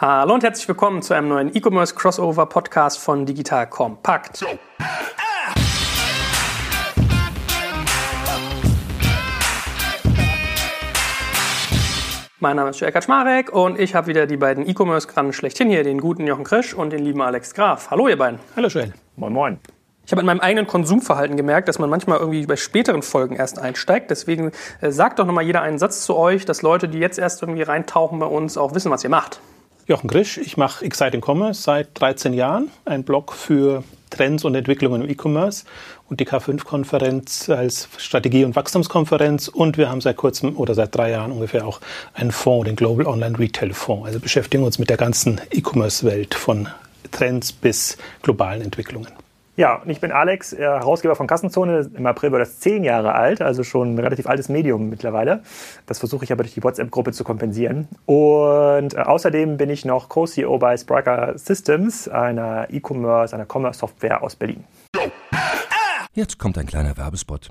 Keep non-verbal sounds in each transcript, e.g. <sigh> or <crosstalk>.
Hallo und herzlich willkommen zu einem neuen E-Commerce Crossover Podcast von Digital Compact. Mein Name ist Jörg Kaczmarek und ich habe wieder die beiden E-Commerce-Grannen schlechthin hier, den guten Jochen Krisch und den lieben Alex Graf. Hallo ihr beiden. Hallo Joel. Moin Moin. Ich habe in meinem eigenen Konsumverhalten gemerkt, dass man manchmal irgendwie bei späteren Folgen erst einsteigt. Deswegen äh, sagt doch nochmal jeder einen Satz zu euch, dass Leute, die jetzt erst irgendwie reintauchen bei uns, auch wissen, was ihr macht. Jochen Grisch, ich mache Exciting Commerce seit 13 Jahren, ein Blog für Trends und Entwicklungen im E-Commerce und die K5-Konferenz als Strategie- und Wachstumskonferenz und wir haben seit kurzem oder seit drei Jahren ungefähr auch einen Fonds, den Global Online Retail Fonds. Also beschäftigen uns mit der ganzen E-Commerce-Welt von Trends bis globalen Entwicklungen. Ja, und ich bin Alex, Herausgeber von Kassenzone. Im April wird das zehn Jahre alt, also schon ein relativ altes Medium mittlerweile. Das versuche ich aber durch die WhatsApp-Gruppe zu kompensieren. Und äh, außerdem bin ich noch Co-CEO bei Spriker Systems, einer E-Commerce, einer Commerce-Software aus Berlin. Jetzt kommt ein kleiner Werbespot.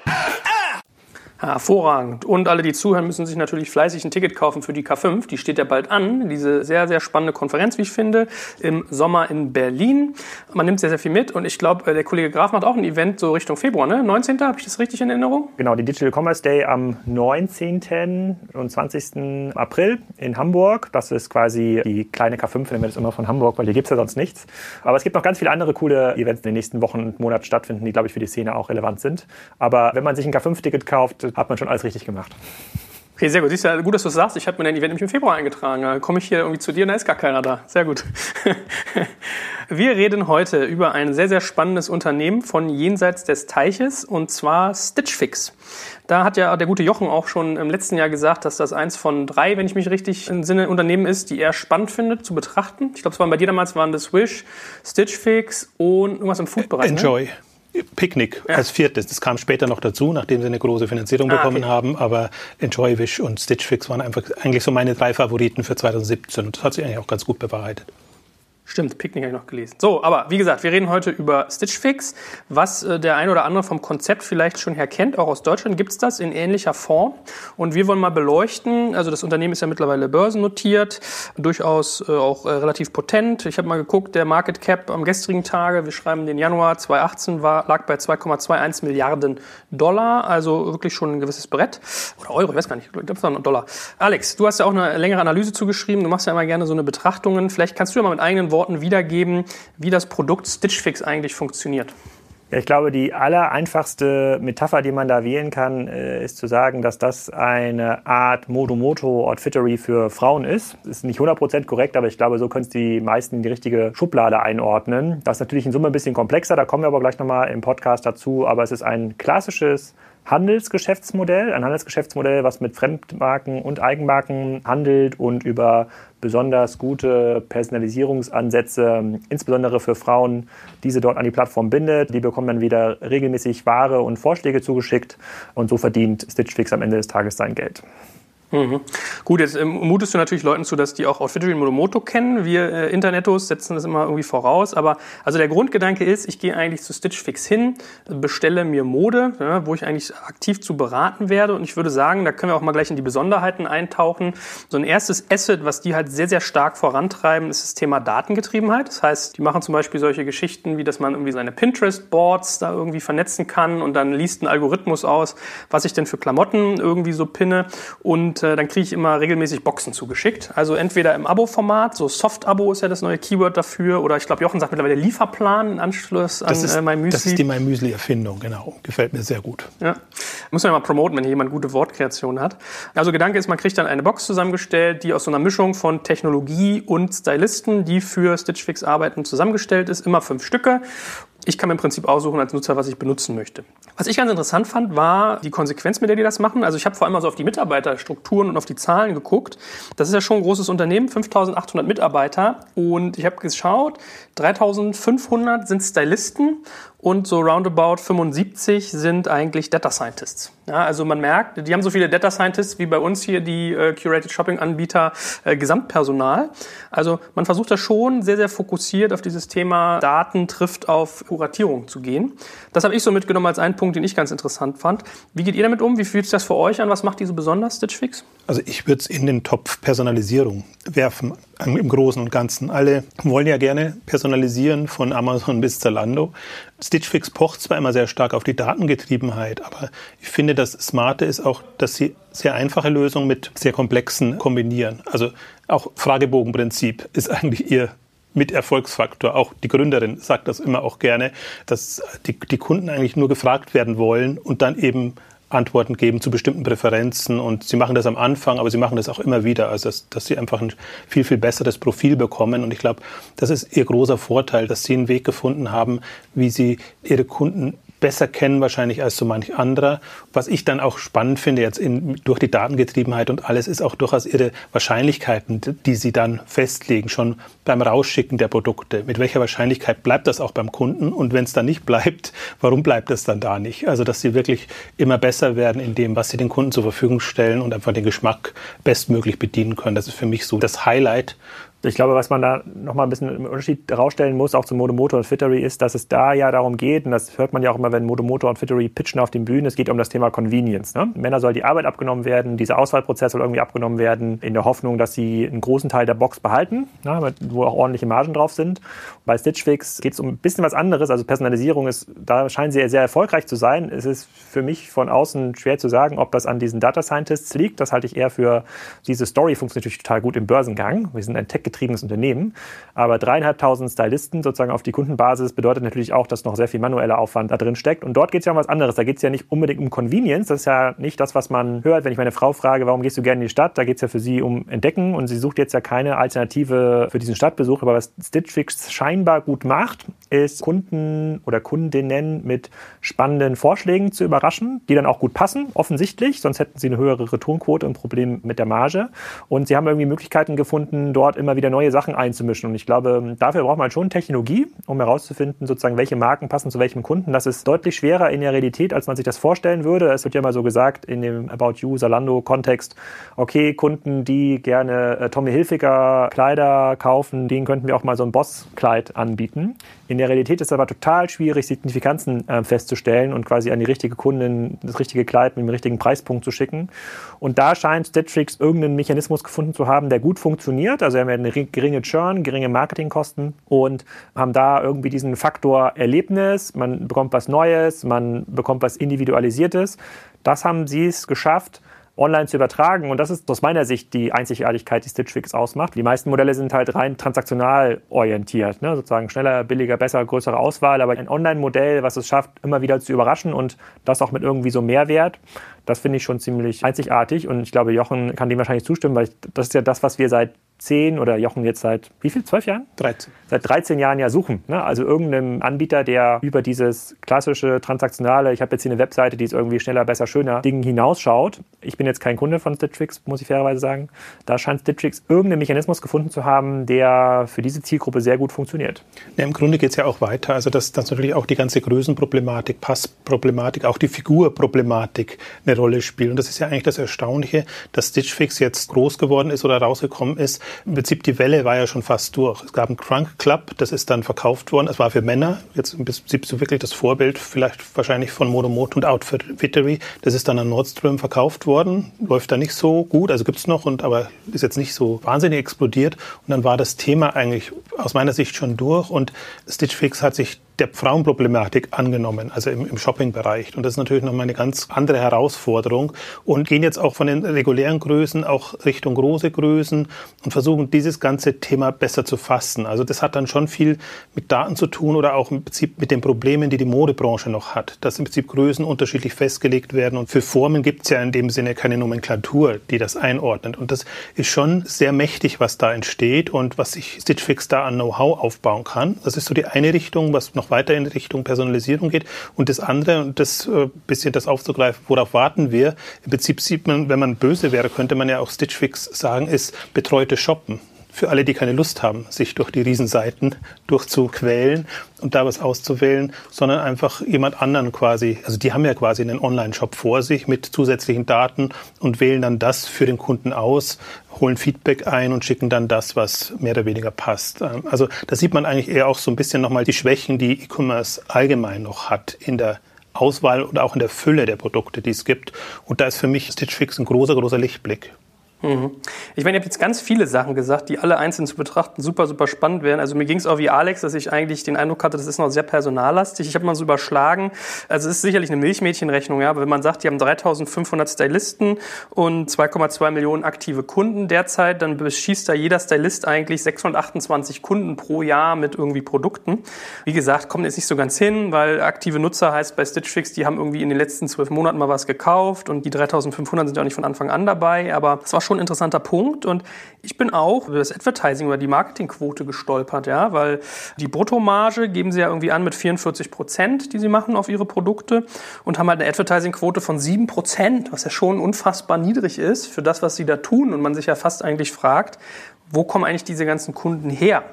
Hervorragend. Und alle, die zuhören, müssen sich natürlich fleißig ein Ticket kaufen für die K5. Die steht ja bald an. Diese sehr, sehr spannende Konferenz, wie ich finde, im Sommer in Berlin. Man nimmt sehr, sehr viel mit. Und ich glaube, äh, der Kollege Graf macht auch ein Event so Richtung Februar, ne? 19. Habe ich das richtig in Erinnerung? Genau, die Digital Commerce Day am 19. und 20. April in Hamburg. Das ist quasi die kleine K5, nennen wir das immer von Hamburg, weil hier gibt es ja sonst nichts. Aber es gibt noch ganz viele andere coole Events in den nächsten Wochen und Monaten stattfinden, die, glaube ich, für die Szene auch relevant sind. Aber wenn man sich ein K5-Ticket kauft, hat man schon alles richtig gemacht. Okay, sehr gut. Siehst du, gut, dass du es sagst. Ich habe mir dein Event nämlich im Februar eingetragen. Da komme ich hier irgendwie zu dir und da ist gar keiner da. Sehr gut. <laughs> Wir reden heute über ein sehr, sehr spannendes Unternehmen von jenseits des Teiches und zwar Stitch Fix. Da hat ja der gute Jochen auch schon im letzten Jahr gesagt, dass das eins von drei, wenn ich mich richtig im Sinne Unternehmen ist, die er spannend findet zu betrachten. Ich glaube, es waren bei dir damals waren das Wish, Stitch Fix und irgendwas im Food-Bereich. Ne? Enjoy. Ne? Picknick ja. als viertes. Das kam später noch dazu, nachdem sie eine große Finanzierung ah, bekommen okay. haben. Aber Enjoy Wish und Stitch Fix waren einfach eigentlich so meine drei Favoriten für 2017. Und das hat sich eigentlich auch ganz gut bewahrheitet. Stimmt, Picknick habe ich noch gelesen. So, aber wie gesagt, wir reden heute über Stitch Fix. Was äh, der ein oder andere vom Konzept vielleicht schon her kennt, auch aus Deutschland gibt es das in ähnlicher Form. Und wir wollen mal beleuchten, also das Unternehmen ist ja mittlerweile börsennotiert, durchaus äh, auch äh, relativ potent. Ich habe mal geguckt, der Market Cap am gestrigen Tage, wir schreiben den Januar 2018, war, lag bei 2,21 Milliarden Dollar, also wirklich schon ein gewisses Brett. Oder Euro, ich weiß gar nicht, ich glaube, es war ein Dollar. Alex, du hast ja auch eine längere Analyse zugeschrieben, du machst ja immer gerne so eine Betrachtungen. Vielleicht kannst du ja mal mit eigenen Worten Worten wiedergeben, wie das Produkt Stitch Fix eigentlich funktioniert? Ich glaube, die aller einfachste Metapher, die man da wählen kann, äh, ist zu sagen, dass das eine Art Modomoto Outfittery für Frauen ist. Das ist nicht 100% korrekt, aber ich glaube, so können es die meisten in die richtige Schublade einordnen. Das ist natürlich in Summe ein bisschen komplexer, da kommen wir aber gleich nochmal im Podcast dazu, aber es ist ein klassisches Handelsgeschäftsmodell, ein Handelsgeschäftsmodell, was mit Fremdmarken und Eigenmarken handelt und über besonders gute Personalisierungsansätze, insbesondere für Frauen, diese dort an die Plattform bindet. Die bekommen dann wieder regelmäßig Ware und Vorschläge zugeschickt und so verdient Stitch Fix am Ende des Tages sein Geld. Mhm. Gut, jetzt ähm, mutest du natürlich Leuten zu, dass die auch Outfittery Modomoto kennen. Wir äh, Internetos setzen das immer irgendwie voraus. Aber also der Grundgedanke ist, ich gehe eigentlich zu Stitch Fix hin, bestelle mir Mode, ja, wo ich eigentlich aktiv zu beraten werde. Und ich würde sagen, da können wir auch mal gleich in die Besonderheiten eintauchen. So ein erstes Asset, was die halt sehr, sehr stark vorantreiben, ist das Thema Datengetriebenheit. Das heißt, die machen zum Beispiel solche Geschichten, wie dass man irgendwie seine Pinterest-Boards da irgendwie vernetzen kann und dann liest ein Algorithmus aus, was ich denn für Klamotten irgendwie so pinne. Und äh, dann kriege ich immer regelmäßig Boxen zugeschickt. Also entweder im Abo-Format, so Soft-Abo ist ja das neue Keyword dafür, oder ich glaube, Jochen sagt mittlerweile Lieferplan in Anschluss an ist, äh, mein Müsli. Das ist die mein Müsli-Erfindung, genau. Gefällt mir sehr gut. Ja. Muss man ja mal promoten, wenn hier jemand gute Wortkreation hat. Also Gedanke ist, man kriegt dann eine Box zusammengestellt, die aus so einer Mischung von Technologie und Stylisten, die für Stitch Fix arbeiten, zusammengestellt ist. Immer fünf Stücke ich kann mir im Prinzip aussuchen als Nutzer, was ich benutzen möchte. Was ich ganz interessant fand, war die Konsequenz, mit der die das machen. Also ich habe vor allem also auf die Mitarbeiterstrukturen und auf die Zahlen geguckt. Das ist ja schon ein großes Unternehmen, 5800 Mitarbeiter. Und ich habe geschaut, 3500 sind Stylisten und so roundabout 75 sind eigentlich Data Scientists. Ja, also man merkt, die haben so viele Data Scientists wie bei uns hier die äh, Curated Shopping Anbieter äh, Gesamtpersonal. Also man versucht da schon sehr, sehr fokussiert auf dieses Thema Daten trifft auf Kuratierung zu gehen. Das habe ich so mitgenommen als einen Punkt, den ich ganz interessant fand. Wie geht ihr damit um? Wie fühlt sich das für euch an? Was macht die so besonders, Stitch Fix? Also ich würde es in den Topf Personalisierung werfen, im Großen und Ganzen. Alle wollen ja gerne personalisieren, von Amazon bis Zalando. Stitch Fix pocht zwar immer sehr stark auf die Datengetriebenheit, aber ich finde, das Smarte ist auch, dass sie sehr einfache Lösungen mit sehr komplexen kombinieren. Also auch Fragebogenprinzip ist eigentlich ihr mit Erfolgsfaktor. Auch die Gründerin sagt das immer auch gerne, dass die, die Kunden eigentlich nur gefragt werden wollen und dann eben Antworten geben zu bestimmten Präferenzen. Und sie machen das am Anfang, aber sie machen das auch immer wieder, also dass, dass sie einfach ein viel, viel besseres Profil bekommen. Und ich glaube, das ist ihr großer Vorteil, dass sie einen Weg gefunden haben, wie sie ihre Kunden besser kennen wahrscheinlich als so manch anderer. Was ich dann auch spannend finde jetzt in, durch die Datengetriebenheit und alles ist auch durchaus ihre Wahrscheinlichkeiten, die sie dann festlegen, schon beim Rausschicken der Produkte. Mit welcher Wahrscheinlichkeit bleibt das auch beim Kunden? Und wenn es dann nicht bleibt, <laughs> warum bleibt es dann da nicht? Also, dass sie wirklich immer besser werden in dem, was sie den Kunden zur Verfügung stellen und einfach den Geschmack bestmöglich bedienen können. Das ist für mich so das Highlight ich glaube, was man da nochmal ein bisschen im Unterschied herausstellen muss, auch zu Modomoto und Fittery, ist, dass es da ja darum geht, und das hört man ja auch immer, wenn Modomoto und Fittery pitchen auf den Bühnen, es geht um das Thema Convenience. Ne? Männer soll die Arbeit abgenommen werden, dieser Auswahlprozess soll irgendwie abgenommen werden, in der Hoffnung, dass sie einen großen Teil der Box behalten, ne? wo auch ordentliche Margen drauf sind. Bei Stitch Fix geht es um ein bisschen was anderes, also Personalisierung ist, da scheinen sie sehr erfolgreich zu sein. Es ist für mich von außen schwer zu sagen, ob das an diesen Data Scientists liegt. Das halte ich eher für, diese Story funktioniert natürlich total gut im Börsengang. Wir sind ein Tech getriebenes Unternehmen. Aber dreieinhalbtausend Stylisten sozusagen auf die Kundenbasis bedeutet natürlich auch, dass noch sehr viel manueller Aufwand da drin steckt. Und dort geht es ja um was anderes. Da geht es ja nicht unbedingt um Convenience. Das ist ja nicht das, was man hört, wenn ich meine Frau frage, warum gehst du gerne in die Stadt? Da geht es ja für sie um Entdecken und sie sucht jetzt ja keine Alternative für diesen Stadtbesuch. Aber was Stitch Fix scheinbar gut macht, ist Kunden oder Kundinnen mit spannenden Vorschlägen zu überraschen, die dann auch gut passen, offensichtlich. Sonst hätten sie eine höhere Returnquote und ein Problem mit der Marge. Und sie haben irgendwie Möglichkeiten gefunden, dort immer wieder neue Sachen einzumischen. Und ich glaube, dafür braucht man schon Technologie, um herauszufinden, sozusagen, welche Marken passen zu welchem Kunden. Das ist deutlich schwerer in der Realität, als man sich das vorstellen würde. Es wird ja mal so gesagt in dem About You, Salando-Kontext, okay, Kunden, die gerne äh, Tommy Hilfiger Kleider kaufen, denen könnten wir auch mal so ein Boss-Kleid anbieten. In der Realität ist es aber total schwierig, Signifikanzen äh, festzustellen und quasi an die richtige Kundin das richtige Kleid mit dem richtigen Preispunkt zu schicken. Und da scheint Stitchfix irgendeinen Mechanismus gefunden zu haben, der gut funktioniert. Also wir haben ja eine geringe Churn, geringe Marketingkosten und haben da irgendwie diesen Faktor Erlebnis. Man bekommt was Neues, man bekommt was Individualisiertes. Das haben sie es geschafft, online zu übertragen. Und das ist aus meiner Sicht die Einzigartigkeit, die Stitch Fix ausmacht. Die meisten Modelle sind halt rein transaktional orientiert, ne? sozusagen schneller, billiger, besser, größere Auswahl. Aber ein Online-Modell, was es schafft, immer wieder zu überraschen und das auch mit irgendwie so Mehrwert, das finde ich schon ziemlich einzigartig. Und ich glaube, Jochen kann dem wahrscheinlich zustimmen, weil ich, das ist ja das, was wir seit zehn oder Jochen jetzt seit wie viel? Zwölf Jahren? 13. Seit 13 Jahren ja suchen. Ne? Also irgendeinem Anbieter, der über dieses klassische transaktionale, ich habe jetzt hier eine Webseite, die ist irgendwie schneller, besser, schöner, Ding hinausschaut Ich bin jetzt kein Kunde von Stitch Fix, muss ich fairerweise sagen. Da scheint Stitch Fix irgendeinen Mechanismus gefunden zu haben, der für diese Zielgruppe sehr gut funktioniert. Ja, Im Grunde geht es ja auch weiter. Also dass, dass natürlich auch die ganze Größenproblematik, Passproblematik, auch die Figurproblematik eine Rolle spielt. Und das ist ja eigentlich das Erstaunliche, dass Stitch Fix jetzt groß geworden ist oder rausgekommen ist. Im Prinzip die Welle war ja schon fast durch. Es gab einen Crunk Club, das ist dann verkauft worden. Es war für Männer. Jetzt im Prinzip so wirklich das Vorbild, vielleicht wahrscheinlich von Monomoto und Outfittery. Das ist dann an Nordstrom verkauft worden. Läuft da nicht so gut. Also gibt es noch, und aber ist jetzt nicht so wahnsinnig explodiert. Und dann war das Thema eigentlich aus meiner Sicht schon durch. Und Stitch Fix hat sich der Frauenproblematik angenommen, also im, im Shopping-Bereich. Und das ist natürlich nochmal eine ganz andere Herausforderung und gehen jetzt auch von den regulären Größen auch Richtung große Größen und versuchen dieses ganze Thema besser zu fassen. Also das hat dann schon viel mit Daten zu tun oder auch im Prinzip mit den Problemen, die die Modebranche noch hat, dass im Prinzip Größen unterschiedlich festgelegt werden und für Formen gibt es ja in dem Sinne keine Nomenklatur, die das einordnet. Und das ist schon sehr mächtig, was da entsteht und was sich Stitch Fix da an Know-how aufbauen kann. Das ist so die eine Richtung, was noch weiter in Richtung Personalisierung geht. Und das andere, und das äh, bisschen das aufzugreifen, worauf warten wir? Im Prinzip sieht man, wenn man böse wäre, könnte man ja auch Stitch Fix sagen, ist betreute Shoppen für alle, die keine Lust haben, sich durch die Riesenseiten durchzuquälen und da was auszuwählen, sondern einfach jemand anderen quasi, also die haben ja quasi einen Online-Shop vor sich mit zusätzlichen Daten und wählen dann das für den Kunden aus, holen Feedback ein und schicken dann das, was mehr oder weniger passt. Ähm, also da sieht man eigentlich eher auch so ein bisschen nochmal die Schwächen, die E-Commerce allgemein noch hat in der Auswahl und auch in der Fülle der Produkte, die es gibt. Und da ist für mich Stitch Fix ein großer, großer Lichtblick. Mhm. Ich meine, ihr habt jetzt ganz viele Sachen gesagt, die alle einzeln zu betrachten super, super spannend wären. Also mir ging es auch wie Alex, dass ich eigentlich den Eindruck hatte, das ist noch sehr personallastig. Ich habe mal so überschlagen. Also es ist sicherlich eine Milchmädchenrechnung, ja, aber wenn man sagt, die haben 3500 Stylisten und 2,2 Millionen aktive Kunden derzeit, dann beschießt da jeder Stylist eigentlich 628 Kunden pro Jahr mit irgendwie Produkten. Wie gesagt, kommt jetzt nicht so ganz hin, weil aktive Nutzer heißt bei Stitch Fix, die haben irgendwie in den letzten zwölf Monaten mal was gekauft und die 3500 sind ja auch nicht von Anfang an dabei, aber es war schon schon ein interessanter Punkt. Und ich bin auch über das Advertising, über die Marketingquote gestolpert, ja, weil die Bruttomarge geben sie ja irgendwie an mit 44 Prozent, die sie machen auf ihre Produkte und haben halt eine Advertising-Quote von 7 Prozent, was ja schon unfassbar niedrig ist für das, was sie da tun. Und man sich ja fast eigentlich fragt, wo kommen eigentlich diese ganzen Kunden her?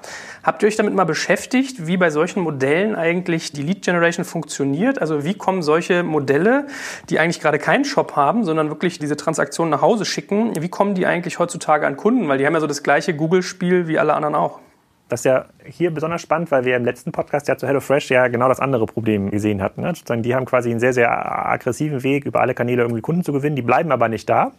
Habt ihr euch damit mal beschäftigt, wie bei solchen Modellen eigentlich die Lead Generation funktioniert? Also wie kommen solche Modelle, die eigentlich gerade keinen Shop haben, sondern wirklich diese Transaktionen nach Hause schicken, wie kommen die eigentlich heutzutage an Kunden? Weil die haben ja so das gleiche Google-Spiel wie alle anderen auch. Das ist ja hier besonders spannend, weil wir im letzten Podcast ja zu HelloFresh ja genau das andere Problem gesehen hatten. Ne? Die haben quasi einen sehr, sehr aggressiven Weg, über alle Kanäle irgendwie Kunden zu gewinnen. Die bleiben aber nicht da.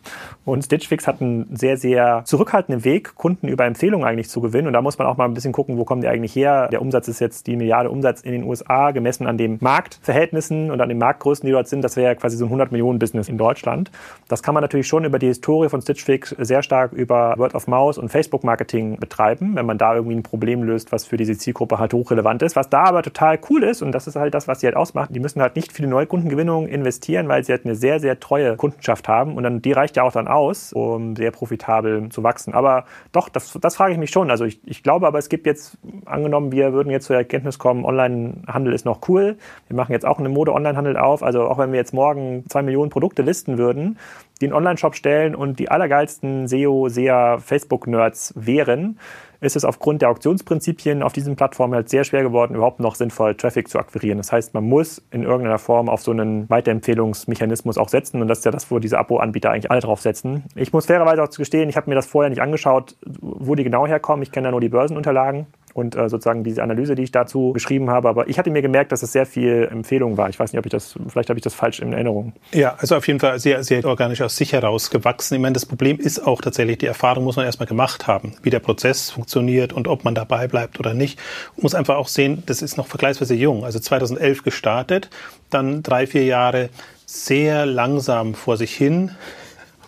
Und Stitch Fix hat einen sehr, sehr zurückhaltenden Weg, Kunden über Empfehlungen eigentlich zu gewinnen. Und da muss man auch mal ein bisschen gucken, wo kommen die eigentlich her. Der Umsatz ist jetzt die Milliarde Umsatz in den USA, gemessen an den Marktverhältnissen und an den Marktgrößen, die dort sind. Das wäre ja quasi so ein 100 Millionen Business in Deutschland. Das kann man natürlich schon über die Historie von Stitch Fix sehr stark über Word of Mouse und Facebook Marketing betreiben, wenn man da irgendwie ein Problem löst, was für diese Zielgruppe halt hochrelevant ist. Was da aber total cool ist, und das ist halt das, was sie halt ausmacht, die müssen halt nicht viele Neukundengewinnungen investieren, weil sie halt eine sehr, sehr treue Kundenschaft haben. Und dann die reicht ja auch dann aus, um sehr profitabel zu wachsen. Aber doch, das, das frage ich mich schon. Also ich, ich glaube aber, es gibt jetzt, angenommen, wir würden jetzt zur Erkenntnis kommen, Onlinehandel ist noch cool. Wir machen jetzt auch eine Mode-Onlinehandel auf. Also auch wenn wir jetzt morgen zwei Millionen Produkte listen würden, die einen Online-Shop stellen und die allergeilsten SEO, SEA, Facebook-Nerds wären, ist es aufgrund der Auktionsprinzipien auf diesen Plattformen halt sehr schwer geworden, überhaupt noch sinnvoll Traffic zu akquirieren. Das heißt, man muss in irgendeiner Form auf so einen Weiterempfehlungsmechanismus auch setzen und das ist ja das, wo diese Abo-Anbieter eigentlich alle drauf setzen. Ich muss fairerweise auch gestehen, ich habe mir das vorher nicht angeschaut, wo die genau herkommen. Ich kenne ja nur die Börsenunterlagen und äh, sozusagen diese Analyse, die ich dazu geschrieben habe. Aber ich hatte mir gemerkt, dass es sehr viel Empfehlung war. Ich weiß nicht, ob ich das, vielleicht habe ich das falsch in Erinnerung. Ja, also auf jeden Fall sehr, sehr organisch aus sich heraus gewachsen. Ich meine, das Problem ist auch tatsächlich, die Erfahrung muss man erstmal gemacht haben, wie der Prozess funktioniert und ob man dabei bleibt oder nicht. Man muss einfach auch sehen, das ist noch vergleichsweise jung. Also 2011 gestartet, dann drei, vier Jahre sehr langsam vor sich hin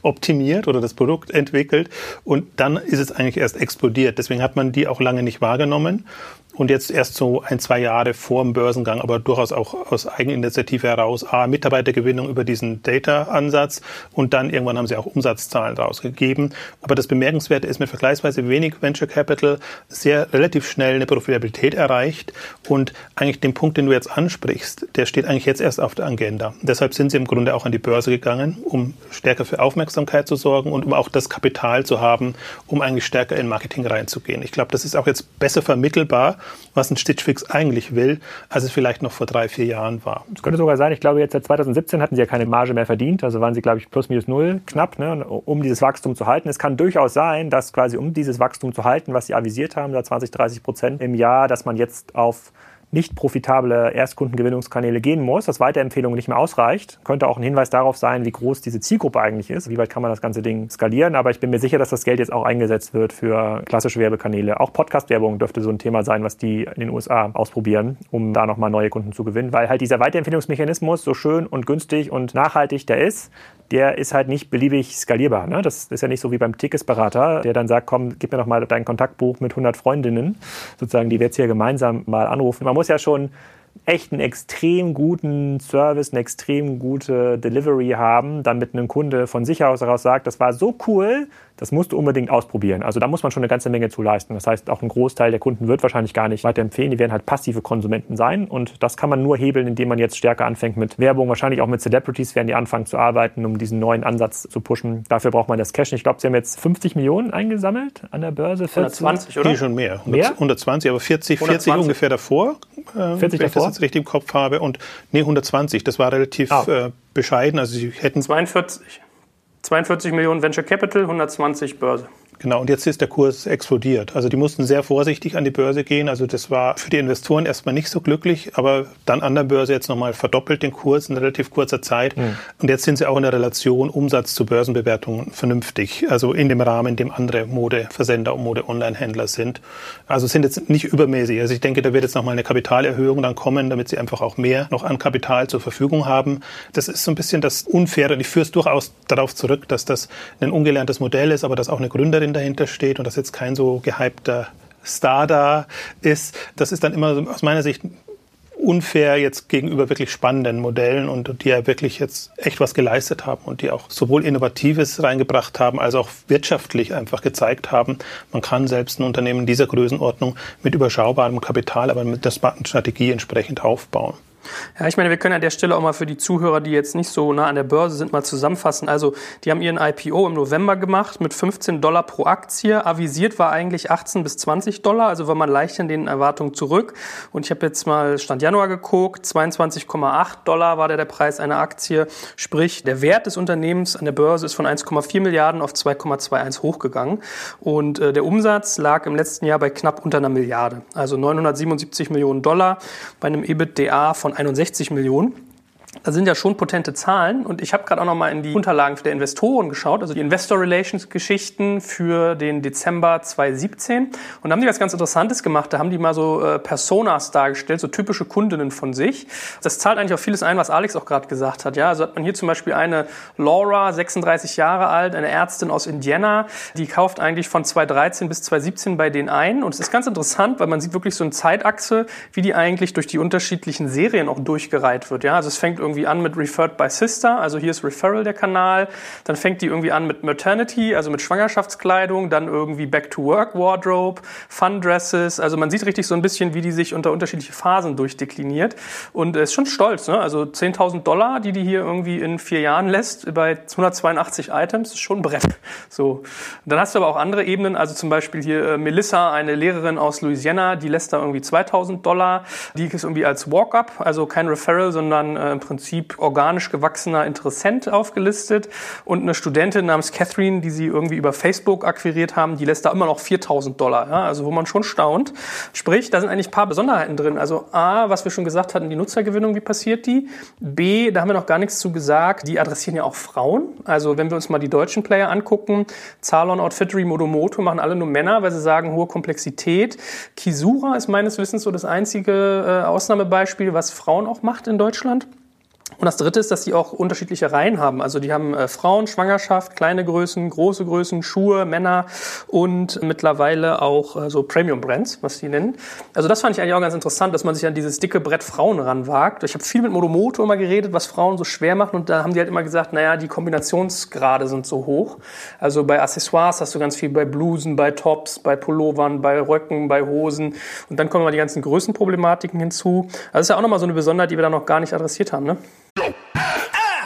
optimiert oder das Produkt entwickelt und dann ist es eigentlich erst explodiert. Deswegen hat man die auch lange nicht wahrgenommen. Und jetzt erst so ein, zwei Jahre vor dem Börsengang, aber durchaus auch aus Eigeninitiative heraus, A, Mitarbeitergewinnung über diesen Data-Ansatz und dann irgendwann haben sie auch Umsatzzahlen rausgegeben. Aber das Bemerkenswerte ist mit vergleichsweise wenig Venture Capital sehr relativ schnell eine Profitabilität erreicht und eigentlich den Punkt, den du jetzt ansprichst, der steht eigentlich jetzt erst auf der Agenda. Deshalb sind sie im Grunde auch an die Börse gegangen, um stärker für Aufmerksamkeit zu sorgen und um auch das Kapital zu haben, um eigentlich stärker in Marketing reinzugehen. Ich glaube, das ist auch jetzt besser vermittelbar, was ein Stitch Fix eigentlich will, als es vielleicht noch vor drei, vier Jahren war. Es könnte sogar sein, ich glaube, jetzt seit 2017 hatten sie ja keine Marge mehr verdient, also waren sie, glaube ich, plus minus null knapp, ne, um dieses Wachstum zu halten. Es kann durchaus sein, dass quasi um dieses Wachstum zu halten, was sie avisiert haben, da 20, 30 Prozent im Jahr, dass man jetzt auf nicht profitable Erstkundengewinnungskanäle gehen muss, dass Weiterempfehlung nicht mehr ausreicht. Könnte auch ein Hinweis darauf sein, wie groß diese Zielgruppe eigentlich ist, wie weit kann man das ganze Ding skalieren. Aber ich bin mir sicher, dass das Geld jetzt auch eingesetzt wird für klassische Werbekanäle. Auch Podcast-Werbung dürfte so ein Thema sein, was die in den USA ausprobieren, um da nochmal neue Kunden zu gewinnen. Weil halt dieser Weiterempfehlungsmechanismus, so schön und günstig und nachhaltig der ist, der ist halt nicht beliebig skalierbar. Ne? Das ist ja nicht so wie beim Ticketsberater, der dann sagt, komm, gib mir noch mal dein Kontaktbuch mit 100 Freundinnen, sozusagen, die wir jetzt hier gemeinsam mal anrufen. Man muss ja schon echt einen extrem guten Service, eine extrem gute Delivery haben, damit ein Kunde von sich aus heraus sagt, das war so cool, das musst du unbedingt ausprobieren. Also da muss man schon eine ganze Menge zu leisten. Das heißt, auch ein Großteil der Kunden wird wahrscheinlich gar nicht weiterempfehlen. Die werden halt passive Konsumenten sein. Und das kann man nur hebeln, indem man jetzt stärker anfängt mit Werbung. Wahrscheinlich auch mit Celebrities werden die anfangen zu arbeiten, um diesen neuen Ansatz zu pushen. Dafür braucht man das Cash. Ich glaube, sie haben jetzt 50 Millionen eingesammelt an der Börse. 120, oder? Nee, schon mehr. mehr? 120, aber 40, 40 120. ungefähr davor. Äh, 40 wenn davor? ich das jetzt richtig im Kopf habe. Und nee, 120. Das war relativ ah. äh, bescheiden. Also sie hätten 42. 42 Millionen Venture Capital, 120 Börse. Genau, und jetzt ist der Kurs explodiert. Also die mussten sehr vorsichtig an die Börse gehen. Also das war für die Investoren erstmal nicht so glücklich, aber dann an der Börse jetzt nochmal verdoppelt den Kurs in relativ kurzer Zeit. Mhm. Und jetzt sind sie auch in der Relation Umsatz zu Börsenbewertungen vernünftig. Also in dem Rahmen, in dem andere Modeversender und Mode-Online-Händler sind. Also sind jetzt nicht übermäßig. Also ich denke, da wird jetzt nochmal eine Kapitalerhöhung dann kommen, damit sie einfach auch mehr noch an Kapital zur Verfügung haben. Das ist so ein bisschen das Unfaire. Und ich führe es durchaus darauf zurück, dass das ein ungelerntes Modell ist, aber dass auch eine Gründerin Marketing dahinter steht und dass jetzt kein so gehypter Star da ist. Das ist dann immer aus meiner Sicht unfair jetzt gegenüber wirklich spannenden Modellen und die ja wirklich jetzt echt was geleistet haben und die auch sowohl Innovatives reingebracht haben, als auch wirtschaftlich einfach gezeigt haben, man kann selbst ein Unternehmen dieser Größenordnung mit überschaubarem Kapital, aber mit der smarten Strategie entsprechend aufbauen. Ja, ich meine, wir können an der Stelle auch mal für die Zuhörer, die jetzt nicht so nah an der Börse sind, mal zusammenfassen. Also, die haben ihren IPO im November gemacht mit 15 Dollar pro Aktie. Avisiert war eigentlich 18 bis 20 Dollar, also war man leicht in den Erwartungen zurück. Und ich habe jetzt mal Stand Januar geguckt, 22,8 Dollar war der, der Preis einer Aktie. Sprich, der Wert des Unternehmens an der Börse ist von 1,4 Milliarden auf 2,21 hochgegangen. Und äh, der Umsatz lag im letzten Jahr bei knapp unter einer Milliarde, also 977 Millionen Dollar bei einem EBITDA von 61 Millionen. Das sind ja schon potente Zahlen und ich habe gerade auch noch mal in die Unterlagen der Investoren geschaut, also die Investor Relations Geschichten für den Dezember 2017 und da haben die was ganz Interessantes gemacht. Da haben die mal so äh, Personas dargestellt, so typische Kundinnen von sich. Das zahlt eigentlich auf vieles ein, was Alex auch gerade gesagt hat. Ja, also hat man hier zum Beispiel eine Laura, 36 Jahre alt, eine Ärztin aus Indiana, die kauft eigentlich von 2013 bis 2017 bei denen ein und es ist ganz interessant, weil man sieht wirklich so eine Zeitachse, wie die eigentlich durch die unterschiedlichen Serien auch durchgereiht wird. Ja, also es fängt irgendwie an mit Referred by Sister, also hier ist Referral der Kanal. Dann fängt die irgendwie an mit Maternity, also mit Schwangerschaftskleidung, dann irgendwie Back to Work Wardrobe, Fun Dresses. Also man sieht richtig so ein bisschen, wie die sich unter unterschiedliche Phasen durchdekliniert. Und ist schon stolz, ne? Also 10.000 Dollar, die die hier irgendwie in vier Jahren lässt, bei 182 Items, ist schon ein Brett. So. dann hast du aber auch andere Ebenen, also zum Beispiel hier äh, Melissa, eine Lehrerin aus Louisiana, die lässt da irgendwie 2.000 Dollar. Die ist irgendwie als Walk-up, also kein Referral, sondern äh, im Prinzip organisch gewachsener Interessent aufgelistet und eine Studentin namens Catherine, die sie irgendwie über Facebook akquiriert haben, die lässt da immer noch 4000 Dollar, ja, also wo man schon staunt. Sprich, da sind eigentlich ein paar Besonderheiten drin. Also A, was wir schon gesagt hatten, die Nutzergewinnung, wie passiert die? B, da haben wir noch gar nichts zu gesagt, die adressieren ja auch Frauen. Also wenn wir uns mal die deutschen Player angucken, Zalon, Outfittery, Modomoto machen alle nur Männer, weil sie sagen, hohe Komplexität. Kisura ist meines Wissens so das einzige äh, Ausnahmebeispiel, was Frauen auch macht in Deutschland. Und das dritte ist, dass die auch unterschiedliche Reihen haben. Also die haben äh, Frauen, Schwangerschaft, kleine Größen, große Größen, Schuhe, Männer und mittlerweile auch äh, so Premium-Brands, was die nennen. Also das fand ich eigentlich auch ganz interessant, dass man sich an dieses dicke Brett Frauen ranwagt. Ich habe viel mit Modomoto immer geredet, was Frauen so schwer machen und da haben die halt immer gesagt, naja, die Kombinationsgrade sind so hoch. Also bei Accessoires hast du ganz viel bei Blusen, bei Tops, bei Pullovern, bei Röcken, bei Hosen und dann kommen mal die ganzen Größenproblematiken hinzu. Also das ist ja auch nochmal so eine Besonderheit, die wir da noch gar nicht adressiert haben, ne?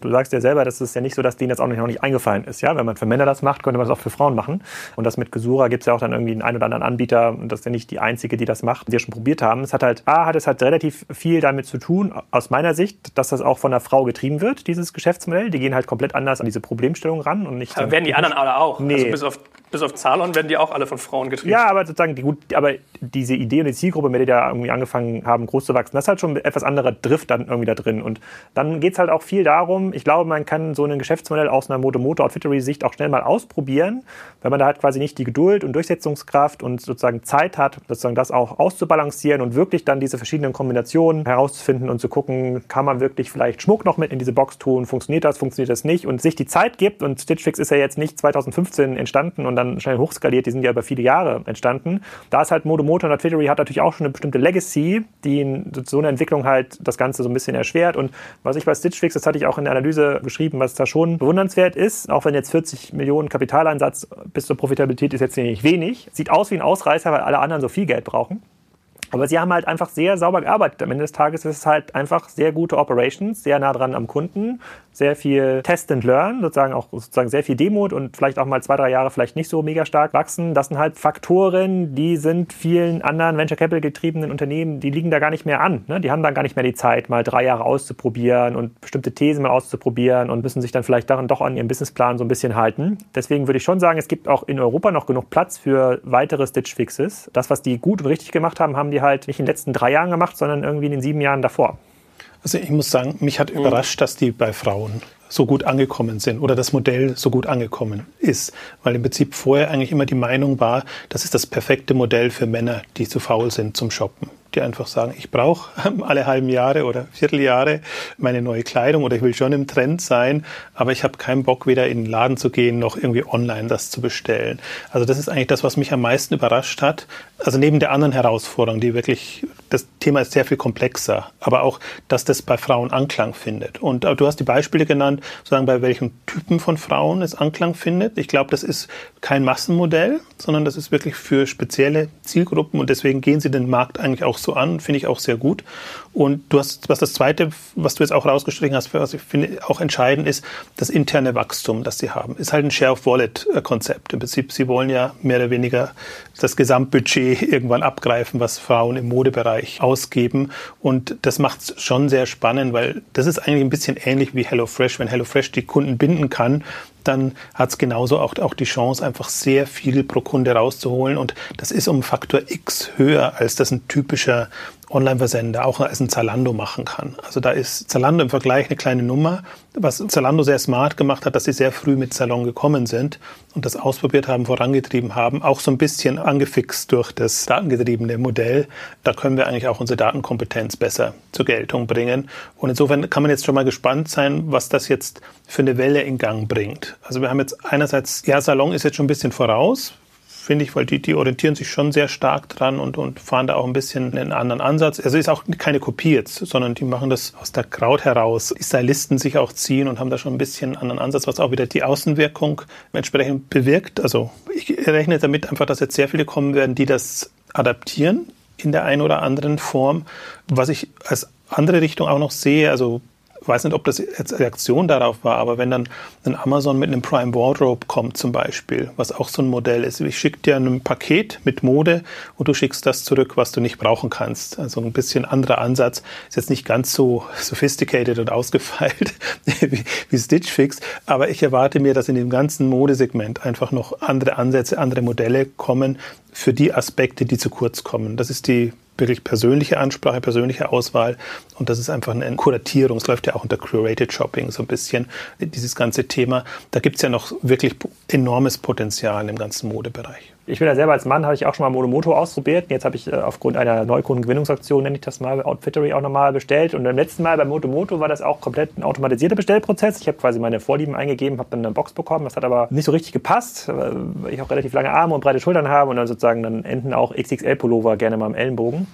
Du sagst ja selber, das ist ja nicht so, dass denen das auch noch nicht eingefallen ist. Ja? Wenn man für Männer das macht, könnte man das auch für Frauen machen. Und das mit Gesura gibt es ja auch dann irgendwie einen oder anderen Anbieter, und das ist ja nicht die einzige, die das macht, die wir schon probiert haben. Es hat halt, A, hat es halt relativ viel damit zu tun, aus meiner Sicht, dass das auch von der Frau getrieben wird, dieses Geschäftsmodell. Die gehen halt komplett anders an diese Problemstellung ran und nicht. Aber werden die anderen alle auch? Nee. Also bis auf, bis auf Zalon werden die auch alle von Frauen getrieben. Ja, aber sozusagen, die, gut, aber diese Idee und die Zielgruppe, mit der die da irgendwie angefangen haben, groß zu wachsen, das ist halt schon etwas anderer Drift dann irgendwie da drin. Und dann geht es halt auch viel darum, ich glaube, man kann so ein Geschäftsmodell aus einer Moto-Moto Outfittery-Sicht auch schnell mal ausprobieren, weil man da halt quasi nicht die Geduld und Durchsetzungskraft und sozusagen Zeit hat, sozusagen das auch auszubalancieren und wirklich dann diese verschiedenen Kombinationen herauszufinden und zu gucken, kann man wirklich vielleicht Schmuck noch mit in diese Box tun, funktioniert das, funktioniert das nicht und sich die Zeit gibt und Stitch Fix ist ja jetzt nicht 2015 entstanden und dann schnell hochskaliert, die sind ja über viele Jahre entstanden. Da ist halt Moto-Moto und Outfittery hat natürlich auch schon eine bestimmte Legacy, die in so eine Entwicklung halt das Ganze so ein bisschen erschwert und was ich bei Stitch Fix, das hatte ich auch in der Analyse geschrieben, was da schon bewundernswert ist, auch wenn jetzt 40 Millionen Kapitaleinsatz bis zur Profitabilität ist jetzt nicht wenig. Sieht aus wie ein Ausreißer, weil alle anderen so viel Geld brauchen. Aber sie haben halt einfach sehr sauber gearbeitet. Am Ende des Tages ist es halt einfach sehr gute Operations, sehr nah dran am Kunden, sehr viel Test and Learn, sozusagen auch sozusagen sehr viel Demut und vielleicht auch mal zwei, drei Jahre vielleicht nicht so mega stark wachsen. Das sind halt Faktoren, die sind vielen anderen Venture Capital getriebenen Unternehmen, die liegen da gar nicht mehr an. Ne? Die haben dann gar nicht mehr die Zeit, mal drei Jahre auszuprobieren und bestimmte Thesen mal auszuprobieren und müssen sich dann vielleicht daran doch an ihrem Businessplan so ein bisschen halten. Deswegen würde ich schon sagen, es gibt auch in Europa noch genug Platz für weitere Stitch Fixes. Das, was die gut und richtig gemacht haben, haben die halt nicht in den letzten drei Jahren gemacht, sondern irgendwie in den sieben Jahren davor. Also ich muss sagen, mich hat überrascht, dass die bei Frauen so gut angekommen sind oder das Modell so gut angekommen ist. Weil im Prinzip vorher eigentlich immer die Meinung war, das ist das perfekte Modell für Männer, die zu faul sind zum Shoppen. Die einfach sagen, ich brauche alle halben Jahre oder Vierteljahre meine neue Kleidung oder ich will schon im Trend sein, aber ich habe keinen Bock, weder in den Laden zu gehen, noch irgendwie online das zu bestellen. Also das ist eigentlich das, was mich am meisten überrascht hat. Also neben der anderen Herausforderung, die wirklich, das Thema ist sehr viel komplexer, aber auch, dass das bei Frauen Anklang findet. Und du hast die Beispiele genannt, sozusagen bei welchen Typen von Frauen es Anklang findet. Ich glaube, das ist kein Massenmodell, sondern das ist wirklich für spezielle Zielgruppen und deswegen gehen sie den Markt eigentlich auch so an, finde ich auch sehr gut. Und du hast, was das Zweite, was du jetzt auch rausgestrichen hast, was ich finde auch entscheidend ist, das interne Wachstum, das sie haben. Ist halt ein Share-of-Wallet-Konzept. Im Prinzip, sie wollen ja mehr oder weniger das Gesamtbudget <laughs> irgendwann abgreifen, was Frauen im Modebereich ausgeben. Und das macht es schon sehr spannend, weil das ist eigentlich ein bisschen ähnlich wie HelloFresh. Wenn HelloFresh die Kunden binden kann, dann hat es genauso auch, auch die Chance, einfach sehr viel pro Kunde rauszuholen. Und das ist um Faktor X höher, als das ein typischer Online-Versender auch als ein Zalando machen kann. Also da ist Zalando im Vergleich eine kleine Nummer. Was Zalando sehr smart gemacht hat, dass sie sehr früh mit Salon gekommen sind und das ausprobiert haben, vorangetrieben haben, auch so ein bisschen angefixt durch das datengetriebene Modell. Da können wir eigentlich auch unsere Datenkompetenz besser zur Geltung bringen. Und insofern kann man jetzt schon mal gespannt sein, was das jetzt für eine Welle in Gang bringt. Also wir haben jetzt einerseits, ja, Salon ist jetzt schon ein bisschen voraus finde ich, weil die, die orientieren sich schon sehr stark dran und, und fahren da auch ein bisschen einen anderen Ansatz. Also ist auch keine Kopie jetzt, sondern die machen das aus der Kraut heraus. Die Stylisten sich auch ziehen und haben da schon ein bisschen einen anderen Ansatz, was auch wieder die Außenwirkung entsprechend bewirkt. Also ich rechne damit einfach, dass jetzt sehr viele kommen werden, die das adaptieren in der einen oder anderen Form. Was ich als andere Richtung auch noch sehe, also weiß nicht, ob das jetzt Reaktion darauf war, aber wenn dann ein Amazon mit einem Prime Wardrobe kommt zum Beispiel, was auch so ein Modell ist, ich schicke dir ein Paket mit Mode und du schickst das zurück, was du nicht brauchen kannst. Also ein bisschen anderer Ansatz, ist jetzt nicht ganz so sophisticated und ausgefeilt <laughs> wie, wie Stitch Fix, aber ich erwarte mir, dass in dem ganzen Modesegment einfach noch andere Ansätze, andere Modelle kommen für die Aspekte, die zu kurz kommen. Das ist die wirklich persönliche Ansprache, persönliche Auswahl. Und das ist einfach eine Kuratierung. Es läuft ja auch unter Curated Shopping so ein bisschen, dieses ganze Thema. Da gibt es ja noch wirklich enormes Potenzial im ganzen Modebereich. Ich bin ja selber als Mann, habe ich auch schon mal Monomoto ausprobiert. Jetzt habe ich äh, aufgrund einer Neukundengewinnungsaktion, nenne ich das mal, Outfittery auch nochmal bestellt. Und beim letzten Mal bei Motomoto war das auch komplett ein automatisierter Bestellprozess. Ich habe quasi meine Vorlieben eingegeben, habe dann eine Box bekommen. Das hat aber nicht so richtig gepasst, weil ich auch relativ lange Arme und breite Schultern habe und dann sozusagen dann enden auch XXL-Pullover gerne mal im Ellenbogen.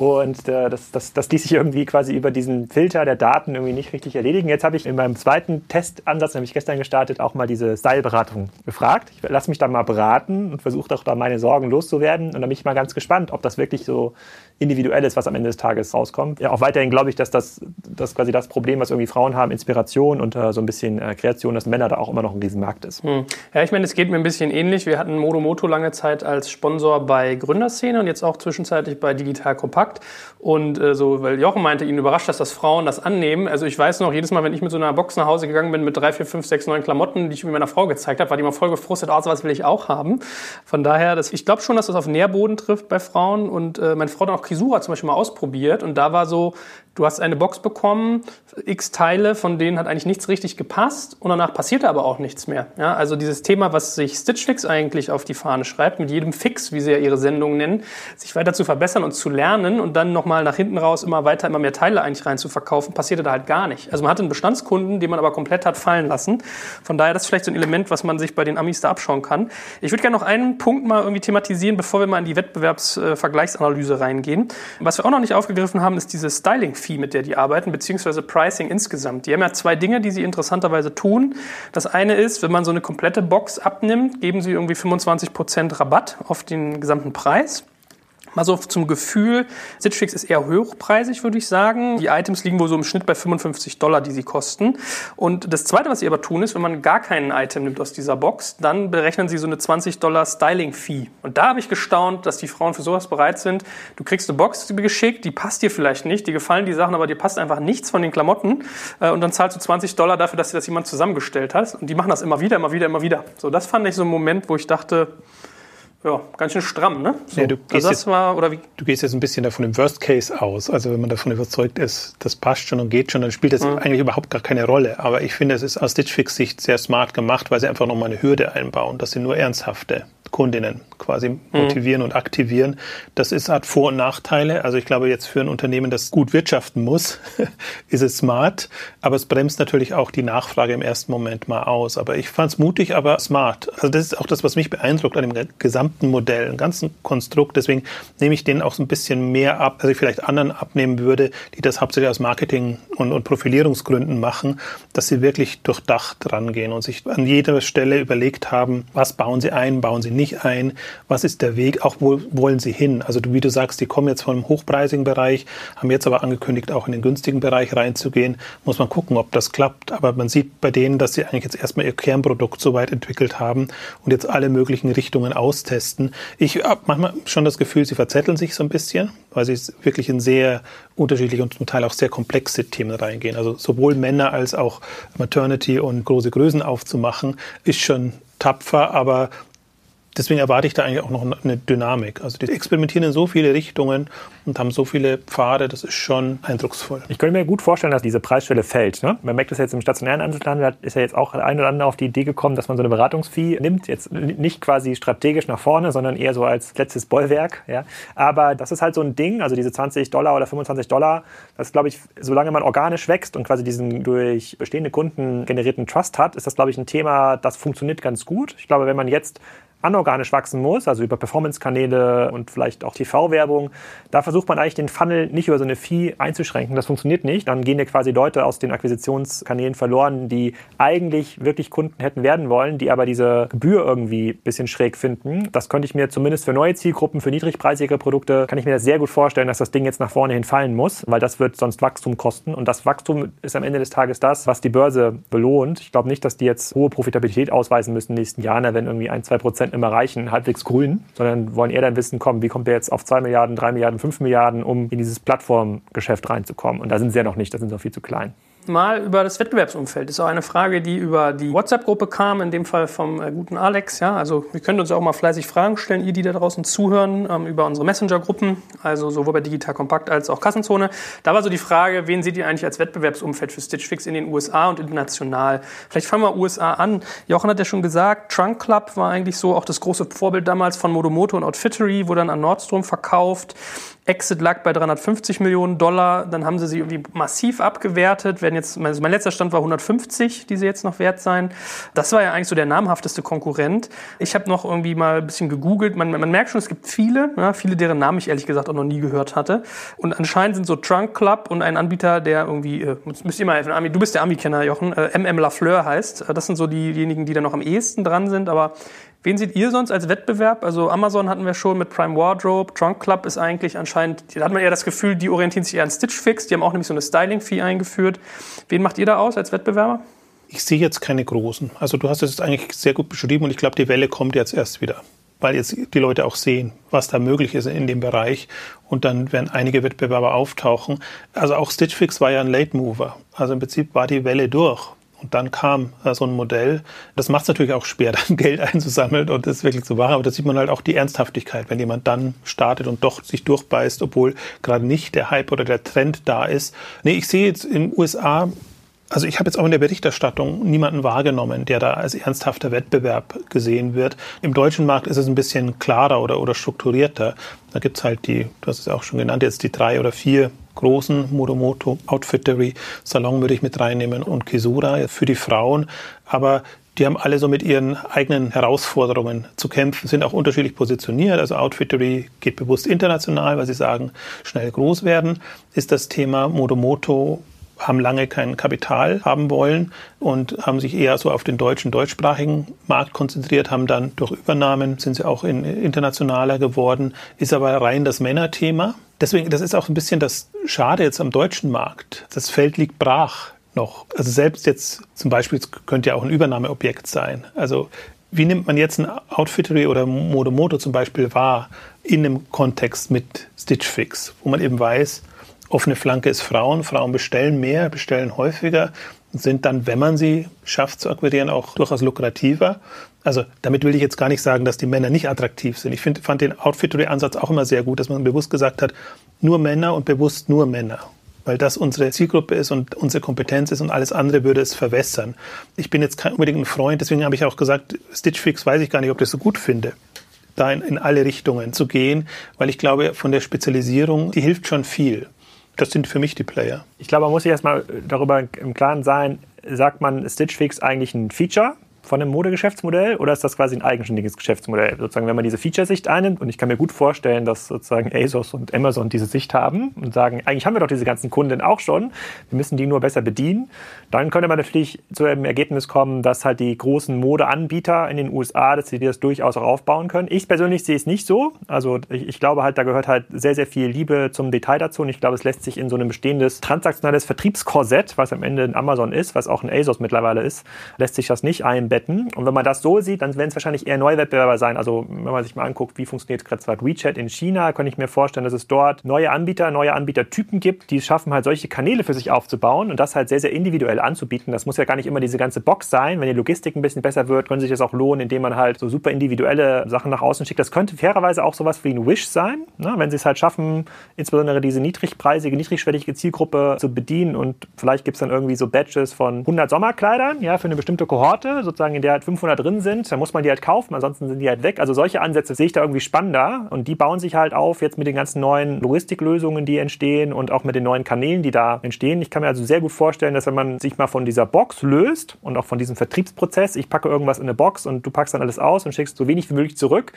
Und äh, das, das, das ließ sich irgendwie quasi über diesen Filter der Daten irgendwie nicht richtig erledigen. Jetzt habe ich in meinem zweiten Testansatz, nämlich gestern gestartet, auch mal diese Style-Beratung gefragt. Ich lasse mich da mal beraten und versuche doch da meine Sorgen loszuwerden. Und dann bin ich mal ganz gespannt, ob das wirklich so individuell ist, was am Ende des Tages rauskommt. Ja, auch weiterhin glaube ich, dass das, das quasi das Problem, was irgendwie Frauen haben, Inspiration und äh, so ein bisschen äh, Kreation, dass Männer da auch immer noch ein Riesenmarkt ist. Hm. Ja, ich meine, es geht mir ein bisschen ähnlich. Wir hatten Modomoto lange Zeit als Sponsor bei Gründerszene und jetzt auch zwischenzeitlich bei Digital Kompakt. Und äh, so, weil Jochen meinte, ihn überrascht, dass das Frauen das annehmen. Also ich weiß noch, jedes Mal, wenn ich mit so einer Box nach Hause gegangen bin mit drei, vier, fünf, sechs, neun Klamotten, die ich mir meiner Frau gezeigt habe, war die immer voll gefrustet, oh, sowas will ich auch haben. Von daher, das, ich glaube schon, dass das auf Nährboden trifft bei Frauen. Und äh, meine Frau hat auch Kisura zum Beispiel mal ausprobiert. Und da war so, du hast eine Box bekommen, x Teile, von denen hat eigentlich nichts richtig gepasst. Und danach passierte aber auch nichts mehr. Ja, also dieses Thema, was sich Stitch Fix eigentlich auf die Fahne schreibt, mit jedem Fix, wie sie ja ihre Sendungen nennen, sich weiter zu verbessern und zu lernen und dann noch nochmal nach hinten raus immer weiter, immer mehr Teile eigentlich rein zu verkaufen, passierte da halt gar nicht. Also man hatte einen Bestandskunden, den man aber komplett hat fallen lassen. Von daher, das ist vielleicht so ein Element, was man sich bei den Amis da abschauen kann. Ich würde gerne noch einen Punkt mal irgendwie thematisieren, bevor wir mal in die Wettbewerbsvergleichsanalyse reingehen. Was wir auch noch nicht aufgegriffen haben, ist diese Styling-Fee, mit der die arbeiten, beziehungsweise Pricing insgesamt. Die haben ja zwei Dinge, die sie interessanterweise tun. Das eine ist, wenn man so eine komplette Box abnimmt, geben sie irgendwie 25% Rabatt auf den gesamten Preis. Mal so zum Gefühl, Stitch Fix ist eher hochpreisig, würde ich sagen. Die Items liegen wohl so im Schnitt bei 55 Dollar, die sie kosten. Und das Zweite, was sie aber tun, ist, wenn man gar keinen Item nimmt aus dieser Box, dann berechnen sie so eine 20 Dollar Styling-Fee. Und da habe ich gestaunt, dass die Frauen für sowas bereit sind. Du kriegst eine Box geschickt, die passt dir vielleicht nicht, dir gefallen die Sachen, aber dir passt einfach nichts von den Klamotten. Äh, und dann zahlst du 20 Dollar dafür, dass dir das jemand zusammengestellt hat. Und die machen das immer wieder, immer wieder, immer wieder. So, das fand ich so ein Moment, wo ich dachte, ja, ganz schön stramm, ne? So. Ja, du, gehst also jetzt, war, oder wie? du gehst jetzt ein bisschen davon im Worst Case aus. Also wenn man davon überzeugt ist, das passt schon und geht schon, dann spielt das mhm. eigentlich überhaupt gar keine Rolle. Aber ich finde, es ist aus Stitch Fix Sicht sehr smart gemacht, weil sie einfach nochmal eine Hürde einbauen, dass sie nur ernsthafte Kundinnen quasi motivieren mhm. und aktivieren. Das ist, hat Vor- und Nachteile. Also ich glaube, jetzt für ein Unternehmen, das gut wirtschaften muss, <laughs> ist es smart. Aber es bremst natürlich auch die Nachfrage im ersten Moment mal aus. Aber ich fand es mutig, aber smart. Also das ist auch das, was mich beeindruckt an dem gesamten Modell, dem ganzen Konstrukt. Deswegen nehme ich denen auch so ein bisschen mehr ab, als ich vielleicht anderen abnehmen würde, die das hauptsächlich aus Marketing- und, und Profilierungsgründen machen, dass sie wirklich durchdacht rangehen und sich an jeder Stelle überlegt haben, was bauen sie ein, bauen sie nicht nicht ein, was ist der Weg, auch wo wollen sie hin. Also wie du sagst, die kommen jetzt vom hochpreisigen Bereich, haben jetzt aber angekündigt, auch in den günstigen Bereich reinzugehen. Muss man gucken, ob das klappt. Aber man sieht bei denen, dass sie eigentlich jetzt erstmal ihr Kernprodukt so weit entwickelt haben und jetzt alle möglichen Richtungen austesten. Ich habe manchmal schon das Gefühl, sie verzetteln sich so ein bisschen, weil sie wirklich in sehr unterschiedliche und zum Teil auch sehr komplexe Themen reingehen. Also sowohl Männer als auch Maternity und große Größen aufzumachen, ist schon tapfer, aber deswegen erwarte ich da eigentlich auch noch eine Dynamik. Also die experimentieren in so viele Richtungen und haben so viele Pfade, das ist schon eindrucksvoll. Ich könnte mir gut vorstellen, dass diese Preisschwelle fällt. Ne? Man merkt das jetzt im stationären Einzelhandel, ist ja jetzt auch ein oder andere auf die Idee gekommen, dass man so eine Beratungsfee nimmt, jetzt nicht quasi strategisch nach vorne, sondern eher so als letztes Bollwerk. Ja? Aber das ist halt so ein Ding, also diese 20 Dollar oder 25 Dollar, das glaube ich, solange man organisch wächst und quasi diesen durch bestehende Kunden generierten Trust hat, ist das glaube ich ein Thema, das funktioniert ganz gut. Ich glaube, wenn man jetzt anorganisch wachsen muss, also über Performance-Kanäle und vielleicht auch TV-Werbung, da versucht man eigentlich den Funnel nicht über so eine Fee einzuschränken. Das funktioniert nicht. Dann gehen ja quasi Leute aus den Akquisitionskanälen verloren, die eigentlich wirklich Kunden hätten werden wollen, die aber diese Gebühr irgendwie ein bisschen schräg finden. Das könnte ich mir zumindest für neue Zielgruppen, für niedrigpreisige Produkte, kann ich mir das sehr gut vorstellen, dass das Ding jetzt nach vorne hin fallen muss, weil das wird sonst Wachstum kosten. Und das Wachstum ist am Ende des Tages das, was die Börse belohnt. Ich glaube nicht, dass die jetzt hohe Profitabilität ausweisen müssen in den nächsten Jahren, wenn irgendwie ein, zwei Prozent Prozent immer reichen, halbwegs grün, sondern wollen eher dann wissen, komm, wie kommt der jetzt auf 2 Milliarden, 3 Milliarden, 5 Milliarden, um in dieses Plattformgeschäft reinzukommen. Und da sind sie ja noch nicht, da sind sie noch viel zu klein mal über das Wettbewerbsumfeld. Das ist auch eine Frage, die über die WhatsApp-Gruppe kam, in dem Fall vom äh, guten Alex. Ja, also wir können uns auch mal fleißig Fragen stellen, ihr, die da draußen zuhören, ähm, über unsere Messenger-Gruppen, also sowohl bei Digital Kompakt als auch Kassenzone. Da war so die Frage, wen seht ihr eigentlich als Wettbewerbsumfeld für Stitch Fix in den USA und international? Vielleicht fangen wir USA an. Jochen hat ja schon gesagt, Trunk Club war eigentlich so auch das große Vorbild damals von Modomoto und Outfittery, wurde dann an Nordstrom verkauft. Exit lag bei 350 Millionen Dollar. Dann haben sie sie irgendwie massiv abgewertet. Werden jetzt, also mein letzter Stand war 150, die sie jetzt noch wert sein. Das war ja eigentlich so der namhafteste Konkurrent. Ich habe noch irgendwie mal ein bisschen gegoogelt. Man, man merkt schon, es gibt viele, ja, viele, deren Namen ich ehrlich gesagt auch noch nie gehört hatte. Und anscheinend sind so Trunk Club und ein Anbieter, der irgendwie, äh, müsst ihr mal helfen, Ami, du bist der Ami-Kenner, Jochen, äh, MM Lafleur heißt. Äh, das sind so diejenigen, die da noch am ehesten dran sind. Aber Wen seht ihr sonst als Wettbewerb? Also Amazon hatten wir schon mit Prime Wardrobe. Trunk Club ist eigentlich anscheinend, da hat man eher das Gefühl, die orientieren sich eher an Stitch Fix. Die haben auch nämlich so eine Styling-Fee eingeführt. Wen macht ihr da aus als Wettbewerber? Ich sehe jetzt keine großen. Also du hast es jetzt eigentlich sehr gut beschrieben und ich glaube, die Welle kommt jetzt erst wieder. Weil jetzt die Leute auch sehen, was da möglich ist in dem Bereich. Und dann werden einige Wettbewerber auftauchen. Also auch Stitch Fix war ja ein Late Mover. Also im Prinzip war die Welle durch. Und dann kam äh, so ein Modell. Das macht es natürlich auch schwer, <laughs> dann Geld einzusammeln und das wirklich zu machen. Aber da sieht man halt auch die Ernsthaftigkeit, wenn jemand dann startet und doch sich durchbeißt, obwohl gerade nicht der Hype oder der Trend da ist. Nee, ich sehe jetzt in den USA also ich habe jetzt auch in der Berichterstattung niemanden wahrgenommen, der da als ernsthafter Wettbewerb gesehen wird. Im deutschen Markt ist es ein bisschen klarer oder, oder strukturierter. Da gibt's halt die, du hast es auch schon genannt, jetzt die drei oder vier großen Modomoto, Outfittery, Salon würde ich mit reinnehmen und Kisura für die Frauen. Aber die haben alle so mit ihren eigenen Herausforderungen zu kämpfen, sind auch unterschiedlich positioniert. Also Outfittery geht bewusst international, weil sie sagen, schnell groß werden. Ist das Thema Modomoto haben lange kein Kapital haben wollen und haben sich eher so auf den deutschen, deutschsprachigen Markt konzentriert, haben dann durch Übernahmen sind sie auch in, internationaler geworden, ist aber rein das Männerthema. Deswegen, das ist auch ein bisschen das Schade jetzt am deutschen Markt. Das Feld liegt brach noch. Also selbst jetzt zum Beispiel könnte ja auch ein Übernahmeobjekt sein. Also wie nimmt man jetzt ein Outfittery oder Modomoto zum Beispiel wahr in einem Kontext mit Stitch Fix, wo man eben weiß, offene Flanke ist Frauen, Frauen bestellen mehr, bestellen häufiger und sind dann, wenn man sie schafft zu akquirieren, auch durchaus lukrativer. Also damit will ich jetzt gar nicht sagen, dass die Männer nicht attraktiv sind. Ich find, fand den Outfittery-Ansatz auch immer sehr gut, dass man bewusst gesagt hat, nur Männer und bewusst nur Männer. Weil das unsere Zielgruppe ist und unsere Kompetenz ist und alles andere würde es verwässern. Ich bin jetzt kein unbedingt ein Freund, deswegen habe ich auch gesagt, Stitch Fix weiß ich gar nicht, ob ich das so gut finde da in, in alle Richtungen zu gehen, weil ich glaube, von der Spezialisierung, die hilft schon viel. Das sind für mich die Player. Ich glaube, man muss sich erstmal darüber im Klaren sein, sagt man Stitch Fix eigentlich ein Feature von einem Modegeschäftsmodell oder ist das quasi ein eigenständiges Geschäftsmodell? Sozusagen, wenn man diese Feature-Sicht einnimmt und ich kann mir gut vorstellen, dass sozusagen ASOS und Amazon diese Sicht haben und sagen, eigentlich haben wir doch diese ganzen Kunden auch schon, wir müssen die nur besser bedienen, dann könnte man natürlich zu dem Ergebnis kommen, dass halt die großen Modeanbieter in den USA, dass sie das durchaus auch aufbauen können. Ich persönlich sehe es nicht so. Also ich, ich glaube halt, da gehört halt sehr, sehr viel Liebe zum Detail dazu und ich glaube, es lässt sich in so einem bestehendes transaktionales Vertriebskorsett, was am Ende ein Amazon ist, was auch ein ASOS mittlerweile ist, lässt sich das nicht einbetten. Und wenn man das so sieht, dann werden es wahrscheinlich eher neue Wettbewerber sein. Also wenn man sich mal anguckt, wie funktioniert gerade zwar WeChat in China, kann ich mir vorstellen, dass es dort neue Anbieter, neue Anbietertypen gibt, die es schaffen, halt solche Kanäle für sich aufzubauen und das halt sehr, sehr individuell anzubieten. Das muss ja gar nicht immer diese ganze Box sein. Wenn die Logistik ein bisschen besser wird, können sich das auch lohnen, indem man halt so super individuelle Sachen nach außen schickt. Das könnte fairerweise auch sowas wie ein Wish sein, ne? wenn sie es halt schaffen, insbesondere diese niedrigpreisige, niedrigschwellige Zielgruppe zu bedienen und vielleicht gibt es dann irgendwie so Badges von 100 Sommerkleidern, ja, für eine bestimmte Kohorte, sozusagen in der halt 500 drin sind, dann muss man die halt kaufen, ansonsten sind die halt weg. Also solche Ansätze sehe ich da irgendwie spannender und die bauen sich halt auf jetzt mit den ganzen neuen Logistiklösungen, die entstehen und auch mit den neuen Kanälen, die da entstehen. Ich kann mir also sehr gut vorstellen, dass wenn man sich mal von dieser Box löst und auch von diesem Vertriebsprozess, ich packe irgendwas in eine Box und du packst dann alles aus und schickst so wenig wie möglich zurück,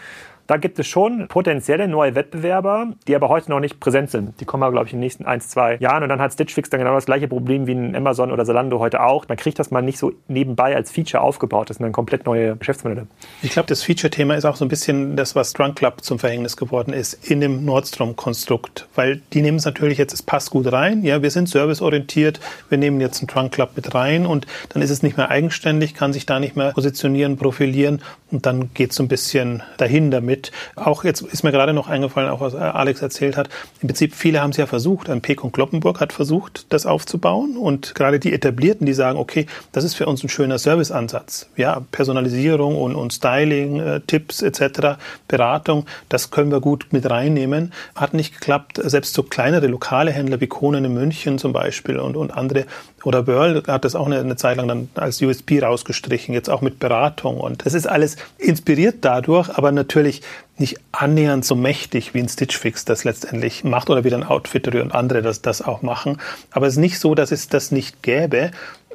da gibt es schon potenzielle neue Wettbewerber, die aber heute noch nicht präsent sind. Die kommen aber, glaube ich, in den nächsten ein, zwei Jahren. Und dann hat Stitch Fix dann genau das gleiche Problem wie ein Amazon oder Zalando heute auch. Man kriegt das mal nicht so nebenbei als Feature aufgebaut. Das sind dann komplett neue Geschäftsmodelle. Ich glaube, das Feature-Thema ist auch so ein bisschen das, was Drunk Club zum Verhängnis geworden ist in dem Nordstrom-Konstrukt. Weil die nehmen es natürlich jetzt, es passt gut rein. Ja, wir sind serviceorientiert. Wir nehmen jetzt einen Drunk Club mit rein und dann ist es nicht mehr eigenständig, kann sich da nicht mehr positionieren, profilieren und dann geht es so ein bisschen dahin damit mit. Auch jetzt ist mir gerade noch eingefallen, auch was Alex erzählt hat. Im Prinzip, viele haben es ja versucht. Ein Pek und Kloppenburg hat versucht, das aufzubauen. Und gerade die Etablierten, die sagen, okay, das ist für uns ein schöner Serviceansatz. Ja, Personalisierung und, und Styling, äh, Tipps etc., Beratung, das können wir gut mit reinnehmen. Hat nicht geklappt. Selbst so kleinere lokale Händler wie Konen in München zum Beispiel und, und andere oder Burl hat das auch eine, eine Zeit lang dann als USP rausgestrichen, jetzt auch mit Beratung. Und das ist alles inspiriert dadurch, aber natürlich nicht annähernd so mächtig wie ein Stitch Fix das letztendlich macht oder wie ein Outfittery und andere das, das auch machen. Aber es ist nicht so, dass es das nicht gäbe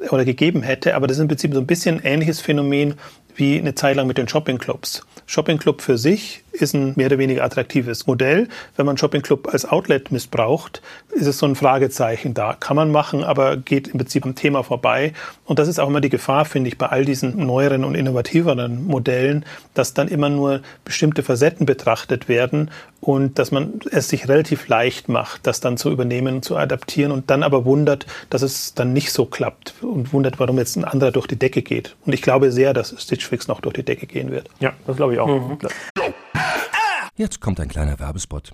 oder gegeben hätte, aber das ist im Prinzip so ein bisschen ein ähnliches Phänomen wie eine Zeit lang mit den Shopping-Clubs. Shopping-Club für sich ist ein mehr oder weniger attraktives Modell. Wenn man Shopping Club als Outlet missbraucht, ist es so ein Fragezeichen da. Kann man machen, aber geht im Prinzip am Thema vorbei. Und das ist auch immer die Gefahr, finde ich, bei all diesen neueren und innovativeren Modellen, dass dann immer nur bestimmte Facetten betrachtet werden und dass man es sich relativ leicht macht, das dann zu übernehmen und zu adaptieren und dann aber wundert, dass es dann nicht so klappt und wundert, warum jetzt ein anderer durch die Decke geht. Und ich glaube sehr, dass Stitch Fix noch durch die Decke gehen wird. Ja, das glaube ich auch. Mhm. Jetzt kommt ein kleiner Werbespot.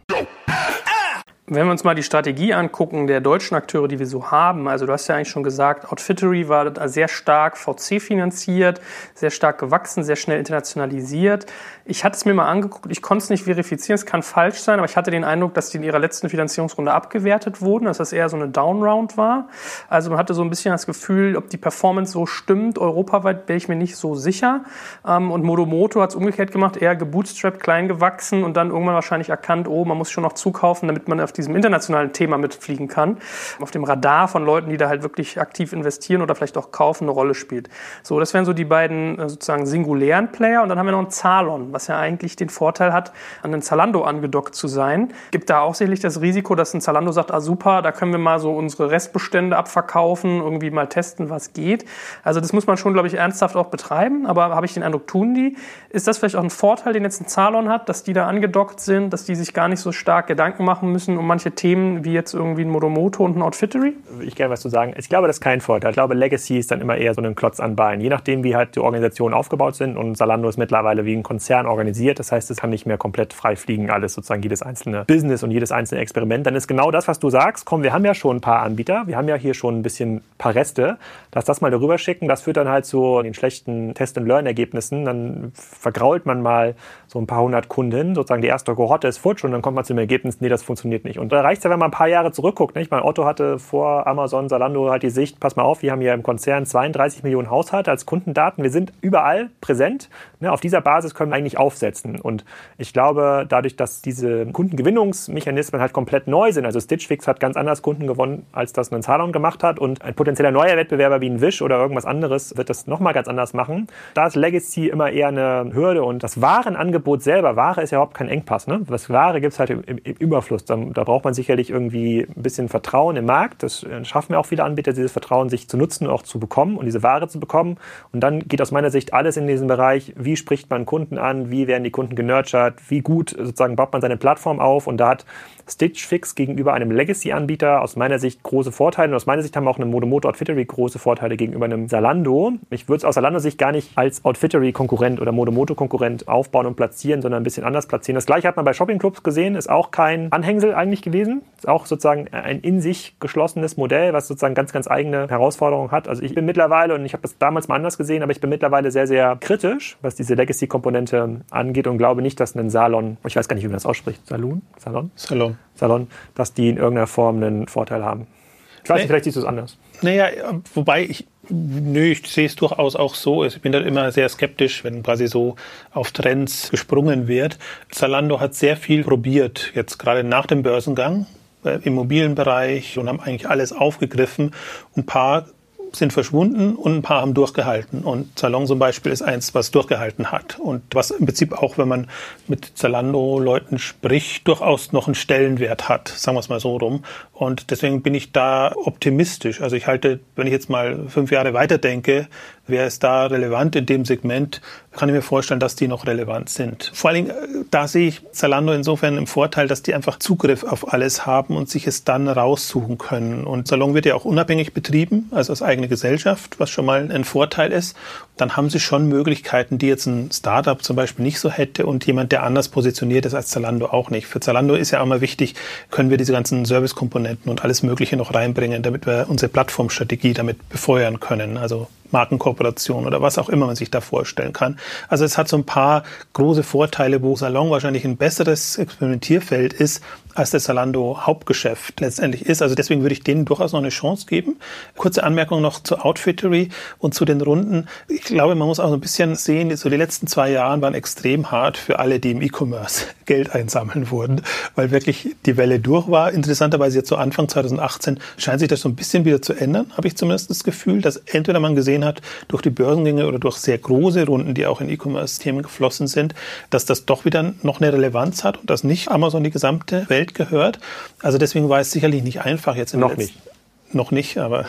Wenn wir uns mal die Strategie angucken der deutschen Akteure, die wir so haben, also du hast ja eigentlich schon gesagt, Outfittery war sehr stark VC finanziert, sehr stark gewachsen, sehr schnell internationalisiert. Ich hatte es mir mal angeguckt, ich konnte es nicht verifizieren, es kann falsch sein, aber ich hatte den Eindruck, dass die in ihrer letzten Finanzierungsrunde abgewertet wurden, dass das eher so eine Downround war. Also man hatte so ein bisschen das Gefühl, ob die Performance so stimmt, europaweit bin ich mir nicht so sicher. Ähm, und Modomoto hat es umgekehrt gemacht, eher gebootstrapped, klein gewachsen und dann irgendwann wahrscheinlich erkannt, oh, man muss schon noch zukaufen, damit man auf die diesem internationalen Thema mitfliegen kann, auf dem Radar von Leuten, die da halt wirklich aktiv investieren oder vielleicht auch kaufen, eine Rolle spielt. So, das wären so die beiden äh, sozusagen singulären Player und dann haben wir noch einen Zalon, was ja eigentlich den Vorteil hat, an den Zalando angedockt zu sein. Gibt da auch sicherlich das Risiko, dass ein Zalando sagt, ah super, da können wir mal so unsere Restbestände abverkaufen, irgendwie mal testen, was geht. Also das muss man schon, glaube ich, ernsthaft auch betreiben, aber habe ich den Eindruck, tun die. Ist das vielleicht auch ein Vorteil, den jetzt ein Zalon hat, dass die da angedockt sind, dass die sich gar nicht so stark Gedanken machen müssen um manche Themen wie jetzt irgendwie ein Modomoto und ein Outfittery? Ich gerne was zu sagen. Ich glaube, das ist kein Vorteil. Ich glaube, Legacy ist dann immer eher so ein Klotz an Bein. Je nachdem, wie halt die Organisationen aufgebaut sind und Zalando ist mittlerweile wie ein Konzern organisiert. Das heißt, es kann nicht mehr komplett frei fliegen, alles sozusagen jedes einzelne Business und jedes einzelne Experiment. Dann ist genau das, was du sagst. Komm, wir haben ja schon ein paar Anbieter. Wir haben ja hier schon ein bisschen ein paar Reste. Lass das mal darüber schicken. Das führt dann halt zu den schlechten Test-and-Learn-Ergebnissen. Dann vergrault man mal so ein paar hundert Kunden. Sozusagen die erste Kohorte ist futsch und dann kommt man zu dem Ergebnis, nee, das funktioniert nicht. Und da reicht es ja, wenn man ein paar Jahre zurückguckt. Nicht? Mein Otto hatte vor Amazon, Zalando halt die Sicht, pass mal auf, wir haben hier im Konzern 32 Millionen Haushalte als Kundendaten. Wir sind überall präsent. Ne? Auf dieser Basis können wir eigentlich aufsetzen. Und ich glaube, dadurch, dass diese Kundengewinnungsmechanismen halt komplett neu sind, also Stitch Fix hat ganz anders Kunden gewonnen, als das ein Salon gemacht hat und ein potenzieller neuer Wettbewerber wie ein Wish oder irgendwas anderes wird das nochmal ganz anders machen. Da ist Legacy immer eher eine Hürde und das Warenangebot selber, Ware ist ja überhaupt kein Engpass. Ne? Das Ware gibt es halt im, im, Überfluss. Da, da, braucht man sicherlich irgendwie ein bisschen Vertrauen im Markt. Das äh, schaffen ja auch viele Anbieter, dieses Vertrauen sich zu nutzen und auch zu bekommen und diese Ware zu bekommen. Und dann geht aus meiner Sicht alles in diesem Bereich, wie spricht man Kunden an, wie werden die Kunden genurtured, wie gut sozusagen baut man seine Plattform auf. Und da hat Stitch Fix gegenüber einem Legacy-Anbieter aus meiner Sicht große Vorteile. Und aus meiner Sicht haben auch eine Modomoto Outfittery große Vorteile gegenüber einem Zalando. Ich würde es aus Zalando-Sicht gar nicht als Outfittery-Konkurrent oder Modomoto-Konkurrent aufbauen und platzieren, sondern ein bisschen anders platzieren. Das gleiche hat man bei Shopping-Clubs gesehen, ist auch kein Anhängsel eigentlich gewesen. Ist auch sozusagen ein in sich geschlossenes Modell, was sozusagen ganz, ganz eigene Herausforderungen hat. Also ich bin mittlerweile, und ich habe das damals mal anders gesehen, aber ich bin mittlerweile sehr, sehr kritisch, was diese Legacy-Komponente angeht und glaube nicht, dass ein Salon, ich weiß gar nicht, wie man das ausspricht, Salon? Salon? Salon. Salon, dass die in irgendeiner Form einen Vorteil haben. Ich weiß nicht, vielleicht siehst du es anders. Naja, wobei ich, nö, ich sehe es durchaus auch so. Ich bin da immer sehr skeptisch, wenn quasi so auf Trends gesprungen wird. Zalando hat sehr viel probiert, jetzt gerade nach dem Börsengang äh, im Immobilienbereich und haben eigentlich alles aufgegriffen. Ein paar sind verschwunden und ein paar haben durchgehalten. Und Salon zum Beispiel ist eins, was durchgehalten hat. Und was im Prinzip auch, wenn man mit Zalando-Leuten spricht, durchaus noch einen Stellenwert hat, sagen wir es mal so rum. Und deswegen bin ich da optimistisch. Also ich halte, wenn ich jetzt mal fünf Jahre weiterdenke, wer ist da relevant in dem Segment, kann ich mir vorstellen, dass die noch relevant sind. Vor allen Dingen, äh, da sehe ich Zalando insofern im Vorteil, dass die einfach Zugriff auf alles haben und sich es dann raussuchen können. Und Salon wird ja auch unabhängig betrieben, also als eigene Gesellschaft, was schon mal ein Vorteil ist. Dann haben sie schon Möglichkeiten, die jetzt ein Startup zum Beispiel nicht so hätte und jemand, der anders positioniert ist als Zalando auch nicht. Für Zalando ist ja auch mal wichtig, können wir diese ganzen Servicekomponenten und alles Mögliche noch reinbringen, damit wir unsere Plattformstrategie damit befeuern können. Also Markenkooperation oder was auch immer man sich da vorstellen kann. Also es hat so ein paar große Vorteile, wo Salon wahrscheinlich ein besseres Experimentierfeld ist, als der Zalando Hauptgeschäft letztendlich ist. Also deswegen würde ich denen durchaus noch eine Chance geben. Kurze Anmerkung noch zur Outfittery und zu den Runden. Ich glaube, man muss auch so ein bisschen sehen, so die letzten zwei Jahre waren extrem hart für alle, die im E-Commerce <laughs> Geld einsammeln wurden, weil wirklich die Welle durch war. Interessanterweise jetzt so Anfang 2018 scheint sich das so ein bisschen wieder zu ändern, habe ich zumindest das Gefühl, dass entweder man gesehen hat, durch die Börsengänge oder durch sehr große Runden, die auch in E-Commerce-Themen geflossen sind, dass das doch wieder noch eine Relevanz hat und dass nicht Amazon die gesamte Welt gehört. Also deswegen war es sicherlich nicht einfach jetzt im Noch nicht noch nicht, aber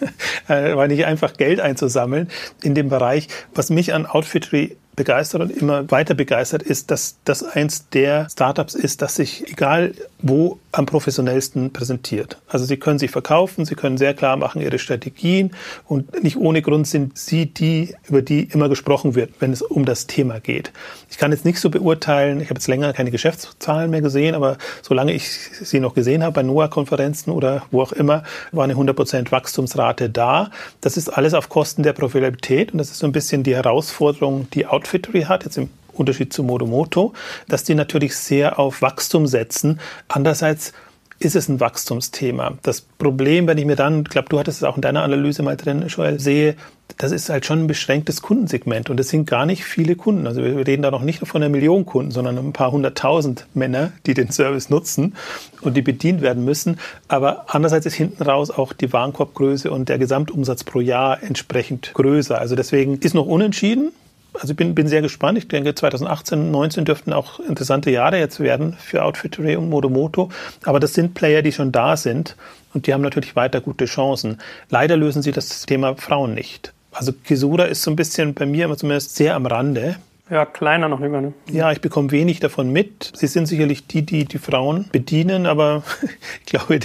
<laughs> war nicht einfach Geld einzusammeln in dem Bereich. Was mich an Outfittery begeistert und immer weiter begeistert ist, dass das eins der Startups ist, das sich egal wo am professionellsten präsentiert. Also sie können sich verkaufen, sie können sehr klar machen ihre Strategien und nicht ohne Grund sind sie die, über die immer gesprochen wird, wenn es um das Thema geht. Ich kann jetzt nicht so beurteilen, ich habe jetzt länger keine Geschäftszahlen mehr gesehen, aber solange ich sie noch gesehen habe bei NOAA-Konferenzen oder wo auch immer, war eine 100% Wachstumsrate da. Das ist alles auf Kosten der Profitabilität und das ist so ein bisschen die Herausforderung, die Outfittery hat, jetzt im Unterschied zu Modomoto, dass die natürlich sehr auf Wachstum setzen. Andererseits ist es ein Wachstumsthema. Das Problem, wenn ich mir dann, ich glaube, du hattest es auch in deiner Analyse mal drin, Joel, sehe, das ist halt schon ein beschränktes Kundensegment und es sind gar nicht viele Kunden. Also wir reden da noch nicht von einer Million Kunden, sondern ein paar hunderttausend Männer, die den Service nutzen und die bedient werden müssen. Aber andererseits ist hinten raus auch die Warenkorbgröße und der Gesamtumsatz pro Jahr entsprechend größer. Also deswegen ist noch unentschieden. Also ich bin, bin sehr gespannt. Ich denke, 2018, 2019 dürften auch interessante Jahre jetzt werden für Outfittery und Modomoto. Aber das sind Player, die schon da sind und die haben natürlich weiter gute Chancen. Leider lösen sie das Thema Frauen nicht. Also Kisura ist so ein bisschen bei mir immer zumindest sehr am Rande. Ja, kleiner noch immer. Ne? Ja, ich bekomme wenig davon mit. Sie sind sicherlich die, die die Frauen bedienen, aber <laughs> ich glaube,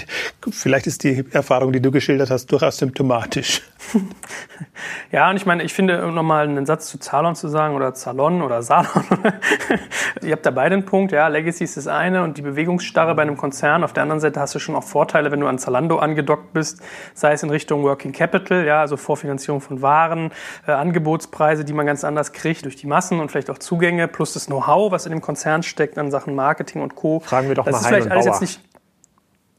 vielleicht ist die Erfahrung, die du geschildert hast, durchaus symptomatisch. <laughs> ja, und ich meine, ich finde, um nochmal einen Satz zu Zalon zu sagen oder Zalon oder Salon. <laughs> Ihr habt da beide einen Punkt, ja, Legacy ist das eine und die Bewegungsstarre bei einem Konzern. Auf der anderen Seite hast du schon auch Vorteile, wenn du an Zalando angedockt bist, sei es in Richtung Working Capital, ja, also Vorfinanzierung von Waren, äh, Angebotspreise, die man ganz anders kriegt durch die Massen und vielleicht auch Zugänge plus das Know-how, was in dem Konzern steckt an Sachen Marketing und Co. Fragen wir doch das mal ist vielleicht und alles Bauer. jetzt nicht.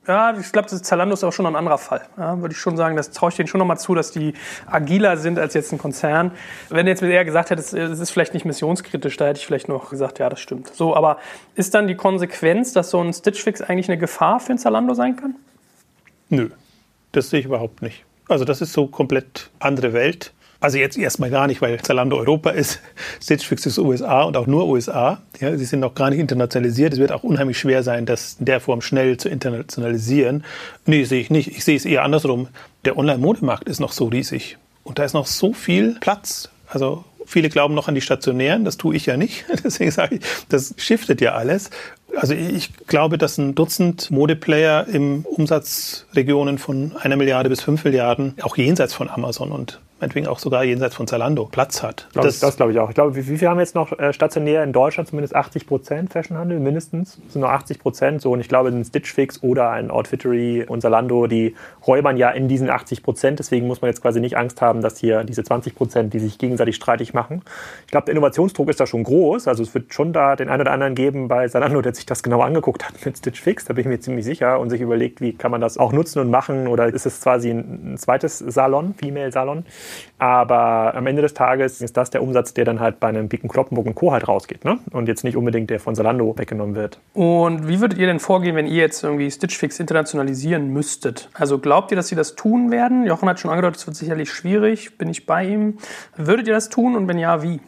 Ja, ich glaube, Zalando ist auch schon ein anderer Fall. Ja, würde ich schon sagen, das traue ich denen schon nochmal zu, dass die agiler sind als jetzt ein Konzern. Wenn du jetzt eher gesagt hättest, es ist vielleicht nicht missionskritisch, da hätte ich vielleicht noch gesagt, ja, das stimmt. So, aber ist dann die Konsequenz, dass so ein Stitch Fix eigentlich eine Gefahr für ein Zalando sein kann? Nö, das sehe ich überhaupt nicht. Also das ist so komplett andere Welt. Also jetzt erstmal gar nicht, weil Zalando Europa ist, <laughs> Stitch Fix ist USA und auch nur USA. Ja, sie sind noch gar nicht internationalisiert. Es wird auch unheimlich schwer sein, das in der Form schnell zu internationalisieren. Nee, sehe ich nicht. Ich sehe es eher andersrum. Der Online-Modemarkt ist noch so riesig. Und da ist noch so viel Platz. Also viele glauben noch an die Stationären, das tue ich ja nicht. <laughs> Deswegen sage ich, das shiftet ja alles. Also ich glaube, dass ein Dutzend Modeplayer im Umsatzregionen von einer Milliarde bis fünf Milliarden, auch jenseits von Amazon und meinetwegen auch sogar jenseits von Zalando, Platz hat. Glaub, das, das glaube ich auch. Ich glaube, wie, wie viel haben wir jetzt noch äh, stationär in Deutschland? Zumindest 80 Prozent Fashionhandel, mindestens. Das sind nur 80 Prozent. So, und ich glaube, ein Stitch Fix oder ein Outfittery und Zalando, die räubern ja in diesen 80 Prozent. Deswegen muss man jetzt quasi nicht Angst haben, dass hier diese 20 Prozent, die sich gegenseitig streitig machen. Ich glaube, der Innovationsdruck ist da schon groß. Also es wird schon da den einen oder anderen geben bei Zalando, der sich das genau angeguckt hat mit Stitch Fix. Da bin ich mir ziemlich sicher und sich überlegt, wie kann man das auch nutzen und machen. Oder ist es quasi ein, ein zweites Salon, Female Salon. Aber am Ende des Tages ist das der Umsatz, der dann halt bei einem Piken Kloppenburg und Co. halt rausgeht. Ne? Und jetzt nicht unbedingt der von Zalando weggenommen wird. Und wie würdet ihr denn vorgehen, wenn ihr jetzt irgendwie Stitch Fix internationalisieren müsstet? Also glaubt ihr, dass sie das tun werden? Jochen hat schon angedeutet, es wird sicherlich schwierig. Bin ich bei ihm? Würdet ihr das tun und wenn ja, wie?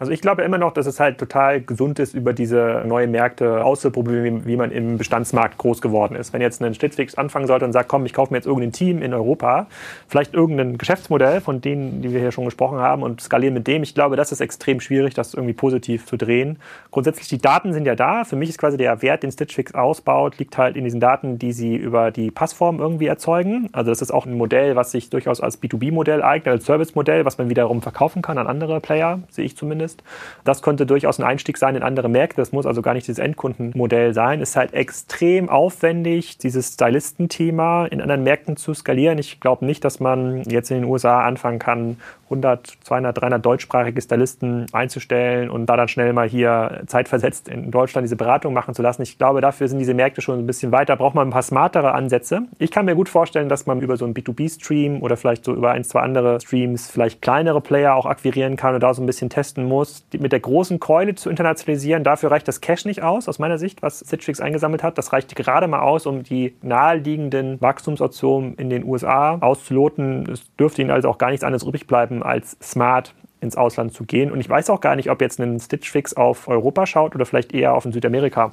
Also ich glaube immer noch, dass es halt total gesund ist, über diese neuen Märkte auszuprobieren, wie man im Bestandsmarkt groß geworden ist. Wenn jetzt ein Stitchfix anfangen sollte und sagt, komm, ich kaufe mir jetzt irgendein Team in Europa, vielleicht irgendein Geschäftsmodell von denen, die wir hier schon gesprochen haben und skalieren mit dem, ich glaube, das ist extrem schwierig, das irgendwie positiv zu drehen. Grundsätzlich, die Daten sind ja da. Für mich ist quasi der Wert, den Stitchfix ausbaut, liegt halt in diesen Daten, die sie über die Passform irgendwie erzeugen. Also das ist auch ein Modell, was sich durchaus als B2B-Modell eignet, als Service-Modell, was man wiederum verkaufen kann an andere Player, sehe ich zumindest ist. Das könnte durchaus ein Einstieg sein in andere Märkte. Das muss also gar nicht dieses Endkundenmodell sein. Ist halt extrem aufwendig, dieses Stylisten-Thema in anderen Märkten zu skalieren. Ich glaube nicht, dass man jetzt in den USA anfangen kann, 100, 200, 300 deutschsprachige Stylisten einzustellen und da dann schnell mal hier zeitversetzt in Deutschland diese Beratung machen zu lassen. Ich glaube, dafür sind diese Märkte schon ein bisschen weiter. Braucht man ein paar smartere Ansätze. Ich kann mir gut vorstellen, dass man über so einen B2B-Stream oder vielleicht so über ein, zwei andere Streams vielleicht kleinere Player auch akquirieren kann und da so ein bisschen testen muss. Mit der großen Keule zu internationalisieren, dafür reicht das Cash nicht aus, aus meiner Sicht, was Citrix eingesammelt hat. Das reicht gerade mal aus, um die naheliegenden Wachstumsoptionen in den USA auszuloten. Es dürfte ihnen also auch gar nichts anderes übrig bleiben, als smart ins Ausland zu gehen. Und ich weiß auch gar nicht, ob jetzt ein Stitch Fix auf Europa schaut oder vielleicht eher auf Südamerika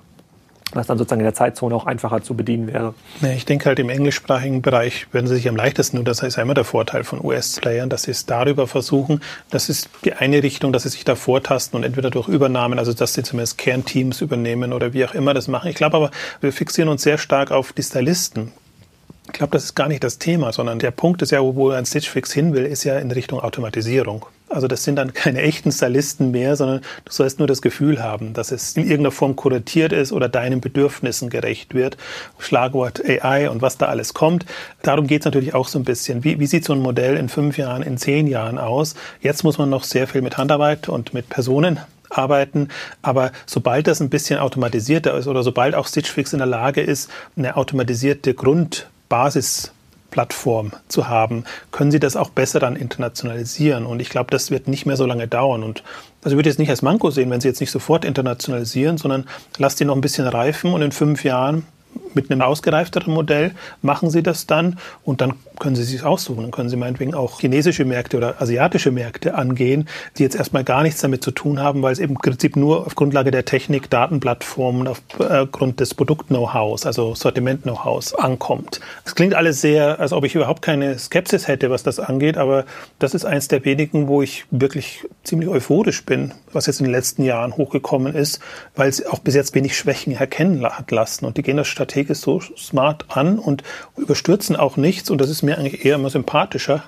was dann sozusagen in der Zeitzone auch einfacher zu bedienen wäre. Ja, ich denke halt im englischsprachigen Bereich werden sie sich am leichtesten, und das ist immer der Vorteil von US-Playern, dass sie es darüber versuchen. Das ist die eine Richtung, dass sie sich da vortasten und entweder durch Übernahmen, also dass sie zumindest Kernteams übernehmen oder wie auch immer das machen. Ich glaube aber, wir fixieren uns sehr stark auf die Stylisten. Ich glaube, das ist gar nicht das Thema, sondern der Punkt ist ja, wo ein Stitch Fix hin will, ist ja in Richtung Automatisierung. Also das sind dann keine echten Stylisten mehr, sondern du sollst nur das Gefühl haben, dass es in irgendeiner Form kuratiert ist oder deinen Bedürfnissen gerecht wird. Schlagwort AI und was da alles kommt. Darum geht es natürlich auch so ein bisschen. Wie, wie sieht so ein Modell in fünf Jahren, in zehn Jahren aus? Jetzt muss man noch sehr viel mit Handarbeit und mit Personen arbeiten. Aber sobald das ein bisschen automatisierter ist oder sobald auch Stitch Fix in der Lage ist, eine automatisierte Grundbasis Plattform zu haben, können Sie das auch besser dann internationalisieren. Und ich glaube, das wird nicht mehr so lange dauern. Und also ich würde jetzt nicht als Manko sehen, wenn Sie jetzt nicht sofort internationalisieren, sondern lasst die noch ein bisschen reifen und in fünf Jahren mit einem ausgereifteren Modell machen Sie das dann und dann können Sie sich aussuchen. Dann können Sie meinetwegen auch chinesische Märkte oder asiatische Märkte angehen, die jetzt erstmal gar nichts damit zu tun haben, weil es eben im Prinzip nur auf Grundlage der Technik, Datenplattformen, aufgrund des Produkt-Know-hows, also Sortiment-Know-hows ankommt. Es klingt alles sehr, als ob ich überhaupt keine Skepsis hätte, was das angeht, aber das ist eins der wenigen, wo ich wirklich ziemlich euphorisch bin, was jetzt in den letzten Jahren hochgekommen ist, weil es auch bis jetzt wenig Schwächen erkennen hat lassen. Und die gehen das strategisch so smart an und überstürzen auch nichts. Und das ist mir eigentlich eher immer sympathischer,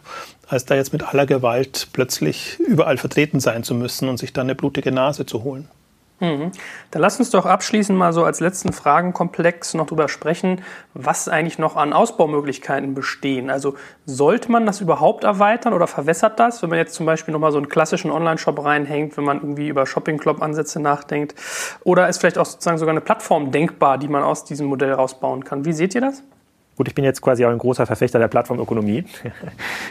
als da jetzt mit aller Gewalt plötzlich überall vertreten sein zu müssen und sich dann eine blutige Nase zu holen. Mhm. Dann lass uns doch abschließend mal so als letzten Fragenkomplex noch drüber sprechen, was eigentlich noch an Ausbaumöglichkeiten bestehen. Also sollte man das überhaupt erweitern oder verwässert das, wenn man jetzt zum Beispiel nochmal so einen klassischen Online-Shop reinhängt, wenn man irgendwie über Shopping-Club-Ansätze nachdenkt? Oder ist vielleicht auch sozusagen sogar eine Plattform denkbar, die man aus diesem Modell rausbauen kann? Wie seht ihr das? Gut, ich bin jetzt quasi auch ein großer Verfechter der Plattformökonomie.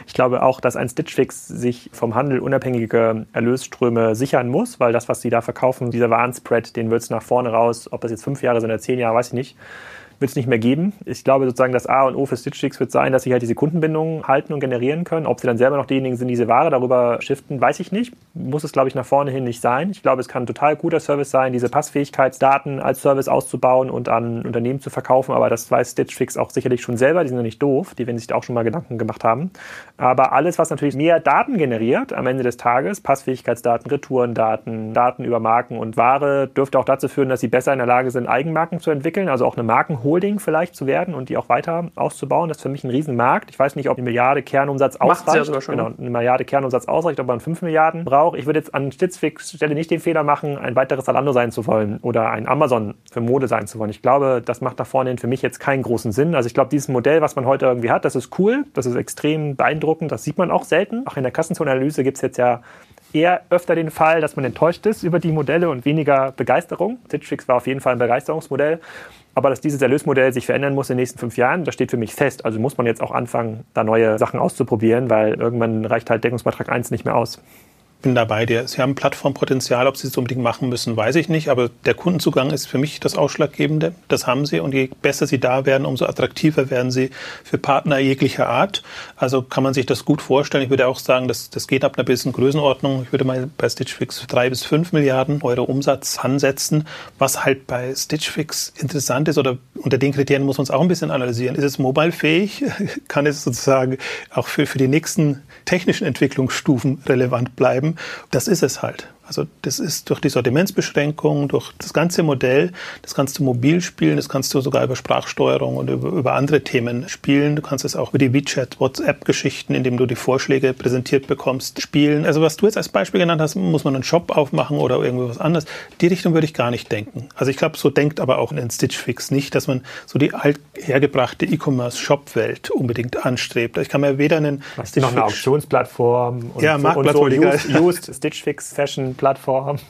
Ich glaube auch, dass ein Stitchfix sich vom Handel unabhängige Erlösströme sichern muss, weil das, was sie da verkaufen, dieser Warnspread, den wird es nach vorne raus, ob das jetzt fünf Jahre sind oder zehn Jahre, weiß ich nicht, wird es nicht mehr geben. Ich glaube sozusagen, das A und O für Stitch Fix wird sein, dass sie halt diese Kundenbindungen halten und generieren können. Ob sie dann selber noch diejenigen sind, die diese Ware darüber shiften, weiß ich nicht. Muss es, glaube ich, nach vorne hin nicht sein. Ich glaube, es kann ein total guter Service sein, diese Passfähigkeitsdaten als Service auszubauen und an Unternehmen zu verkaufen. Aber das weiß Stitch Fix auch sicherlich schon selber. Die sind ja nicht doof. Die werden sich da auch schon mal Gedanken gemacht haben. Aber alles, was natürlich mehr Daten generiert am Ende des Tages, Passfähigkeitsdaten, Retourendaten, Daten über Marken und Ware, dürfte auch dazu führen, dass sie besser in der Lage sind, Eigenmarken zu entwickeln. Also auch eine Marken Holding vielleicht zu werden und die auch weiter auszubauen. Das ist für mich ein Riesenmarkt. Ich weiß nicht, ob eine Milliarde Kernumsatz ausreicht. Ja schon. Genau, eine Milliarde Kernumsatz ausreicht, ob man 5 Milliarden braucht. Ich würde jetzt an Stitzfix Stelle nicht den Fehler machen, ein weiteres Zalando sein zu wollen oder ein Amazon für Mode sein zu wollen. Ich glaube, das macht nach vorne hin für mich jetzt keinen großen Sinn. Also ich glaube, dieses Modell, was man heute irgendwie hat, das ist cool, das ist extrem beeindruckend, das sieht man auch selten. Auch in der Kassenzonenanalyse gibt es jetzt ja eher öfter den Fall, dass man enttäuscht ist über die Modelle und weniger Begeisterung. Citrix war auf jeden Fall ein Begeisterungsmodell. Aber dass dieses Erlösmodell sich verändern muss in den nächsten fünf Jahren, das steht für mich fest. Also muss man jetzt auch anfangen, da neue Sachen auszuprobieren, weil irgendwann reicht halt Deckungsbeitrag 1 nicht mehr aus bin da bei dir. Sie haben Plattformpotenzial, ob Sie es unbedingt machen müssen, weiß ich nicht, aber der Kundenzugang ist für mich das Ausschlaggebende. Das haben Sie und je besser Sie da werden, umso attraktiver werden Sie für Partner jeglicher Art. Also kann man sich das gut vorstellen. Ich würde auch sagen, das, das geht ab einer gewissen Größenordnung. Ich würde mal bei Stitchfix drei bis fünf Milliarden Euro Umsatz ansetzen, was halt bei Stitchfix interessant ist oder unter den Kriterien muss man es auch ein bisschen analysieren. Ist es mobilefähig? <laughs> Kann es sozusagen auch für, für die nächsten technischen Entwicklungsstufen relevant bleiben? Das ist es halt. Also das ist durch die Sortimentsbeschränkung, durch das ganze Modell, das kannst du mobil spielen, das kannst du sogar über Sprachsteuerung und über, über andere Themen spielen. Du kannst es auch über die WeChat, WhatsApp-Geschichten, indem du die Vorschläge präsentiert bekommst, spielen. Also was du jetzt als Beispiel genannt hast, muss man einen Shop aufmachen oder irgendwas anderes. Die Richtung würde ich gar nicht denken. Also ich glaube, so denkt aber auch ein Stitch Fix nicht, dass man so die althergebrachte E-Commerce-Shop-Welt unbedingt anstrebt. Ich kann mir weder einen Was ist noch eine Auktionsplattform und ja, so, Marktplatz und so used, used Stitch Fix Fashion Plattform. <laughs>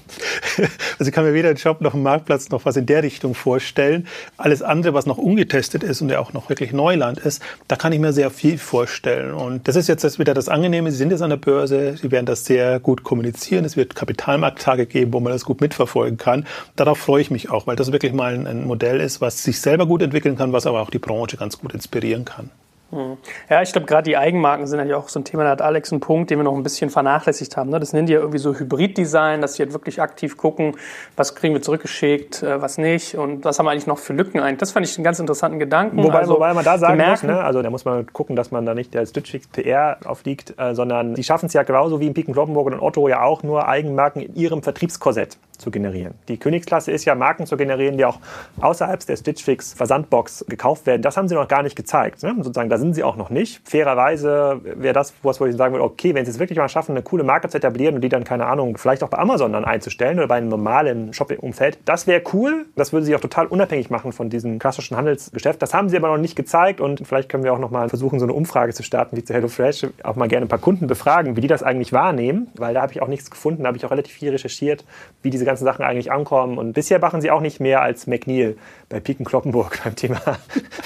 Also ich kann mir weder einen Shop noch einen Marktplatz noch was in der Richtung vorstellen. Alles andere, was noch ungetestet ist und ja auch noch wirklich Neuland ist, da kann ich mir sehr viel vorstellen. Und das ist jetzt wieder das Angenehme. Sie sind jetzt an der Börse, Sie werden das sehr gut kommunizieren. Es wird Kapitalmarkttage geben, wo man das gut mitverfolgen kann. Darauf freue ich mich auch, weil das wirklich mal ein Modell ist, was sich selber gut entwickeln kann, was aber auch die Branche ganz gut inspirieren kann. Hm. Ja, ich glaube, gerade die Eigenmarken sind ja auch so ein Thema. Da hat Alex einen Punkt, den wir noch ein bisschen vernachlässigt haben. Ne? Das nennen die ja irgendwie so Hybrid-Design, dass sie halt wirklich aktiv gucken, was kriegen wir zurückgeschickt, äh, was nicht und was haben wir eigentlich noch für Lücken eigentlich. Das fand ich einen ganz interessanten Gedanken. Wobei, also, wobei man da sagen muss, ne? also da muss man gucken, dass man da nicht der Stitchfix PR aufliegt, äh, sondern die schaffen es ja genauso wie in Piken Kloppenburg und Otto ja auch nur Eigenmarken in ihrem Vertriebskorsett zu generieren. Die Königsklasse ist ja, Marken zu generieren, die auch außerhalb der Stitch Fix Versandbox gekauft werden. Das haben sie noch gar nicht gezeigt. Ne? Sozusagen, sind sie auch noch nicht. Fairerweise wäre das, was ich sagen würde, okay, wenn sie es wirklich mal schaffen, eine coole Marke zu etablieren und die dann, keine Ahnung, vielleicht auch bei Amazon dann einzustellen oder bei einem normalen Shopping-Umfeld, das wäre cool. Das würde sie auch total unabhängig machen von diesem klassischen Handelsgeschäft. Das haben sie aber noch nicht gezeigt und vielleicht können wir auch noch mal versuchen, so eine Umfrage zu starten wie zu HelloFresh, auch mal gerne ein paar Kunden befragen, wie die das eigentlich wahrnehmen, weil da habe ich auch nichts gefunden, da habe ich auch relativ viel recherchiert, wie diese ganzen Sachen eigentlich ankommen. Und bisher machen sie auch nicht mehr als McNeil bei Piken Kloppenburg <laughs> beim Thema,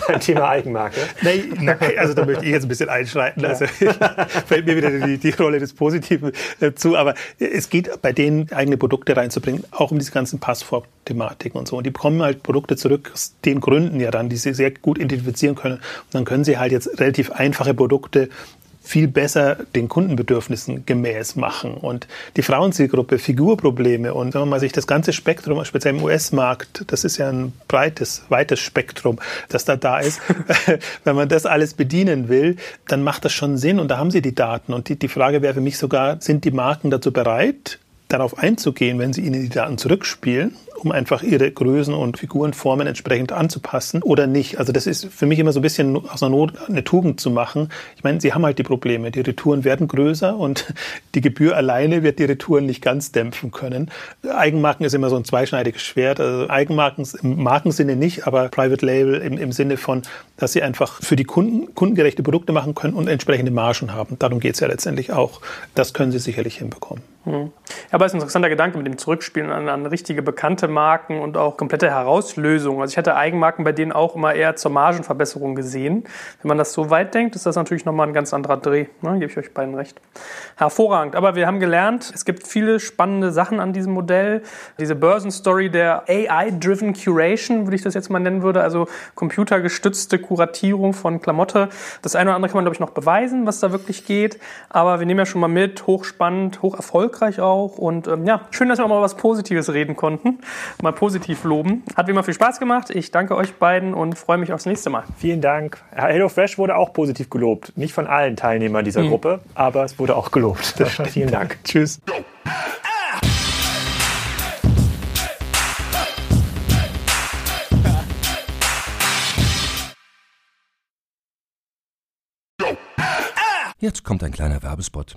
beim Thema Eigenmarke. <laughs> Nee, nein, also da möchte ich jetzt ein bisschen einschreiten. Also <laughs> fällt mir wieder die, die Rolle des Positiven äh, zu. Aber es geht bei denen, eigene Produkte reinzubringen, auch um diese ganzen Passwort-Thematiken und so. Und die bekommen halt Produkte zurück aus den Gründen ja dann, die sie sehr gut identifizieren können. Und dann können sie halt jetzt relativ einfache Produkte viel besser den Kundenbedürfnissen gemäß machen. Und die Frauenzielgruppe, Figurprobleme und wenn man sich das ganze Spektrum, speziell im US-Markt, das ist ja ein breites, weites Spektrum, das da da ist, <laughs> <laughs> wenn man das alles bedienen will, dann macht das schon Sinn und da haben sie die Daten. Und die, die Frage wäre für mich sogar, sind die Marken dazu bereit, darauf einzugehen, wenn sie ihnen die Daten zurückspielen um einfach ihre Größen und Figurenformen entsprechend anzupassen oder nicht. Also das ist für mich immer so ein bisschen aus einer Not eine Tugend zu machen. Ich meine, sie haben halt die Probleme. Die Retouren werden größer und <laughs> die Gebühr alleine wird die Retouren nicht ganz dämpfen können. Eigenmarken ist immer so ein zweischneidiges Schwert. Also Eigenmarken im Markensinne nicht, aber Private Label im, im Sinne von, dass sie einfach für die Kunden kundengerechte Produkte machen können und entsprechende Margen haben. Darum geht es ja letztendlich auch. Das können sie sicherlich hinbekommen. Hm. Aber es ist ein interessanter Gedanke mit dem Zurückspielen an, an richtige bekannte Marken und auch komplette Herauslösungen. Also ich hatte Eigenmarken bei denen auch immer eher zur Margenverbesserung gesehen. Wenn man das so weit denkt, ist das natürlich nochmal ein ganz anderer Dreh. Ne? Gebe ich euch beiden recht. Hervorragend. Aber wir haben gelernt, es gibt viele spannende Sachen an diesem Modell. Diese Börsenstory der AI-driven Curation, würde ich das jetzt mal nennen würde, also computergestützte Kuratierung von Klamotte. Das eine oder andere kann man, glaube ich, noch beweisen, was da wirklich geht. Aber wir nehmen ja schon mal mit, hochspannend, hoch erfolgreich auch. Und ähm, ja, schön, dass wir auch mal was Positives reden konnten mal positiv loben. Hat wie immer viel Spaß gemacht. Ich danke euch beiden und freue mich aufs nächste Mal. Vielen Dank. HelloFresh wurde auch positiv gelobt. Nicht von allen Teilnehmern dieser mhm. Gruppe, aber es wurde auch gelobt. <laughs> Vielen Dank. Tschüss. Jetzt kommt ein kleiner Werbespot.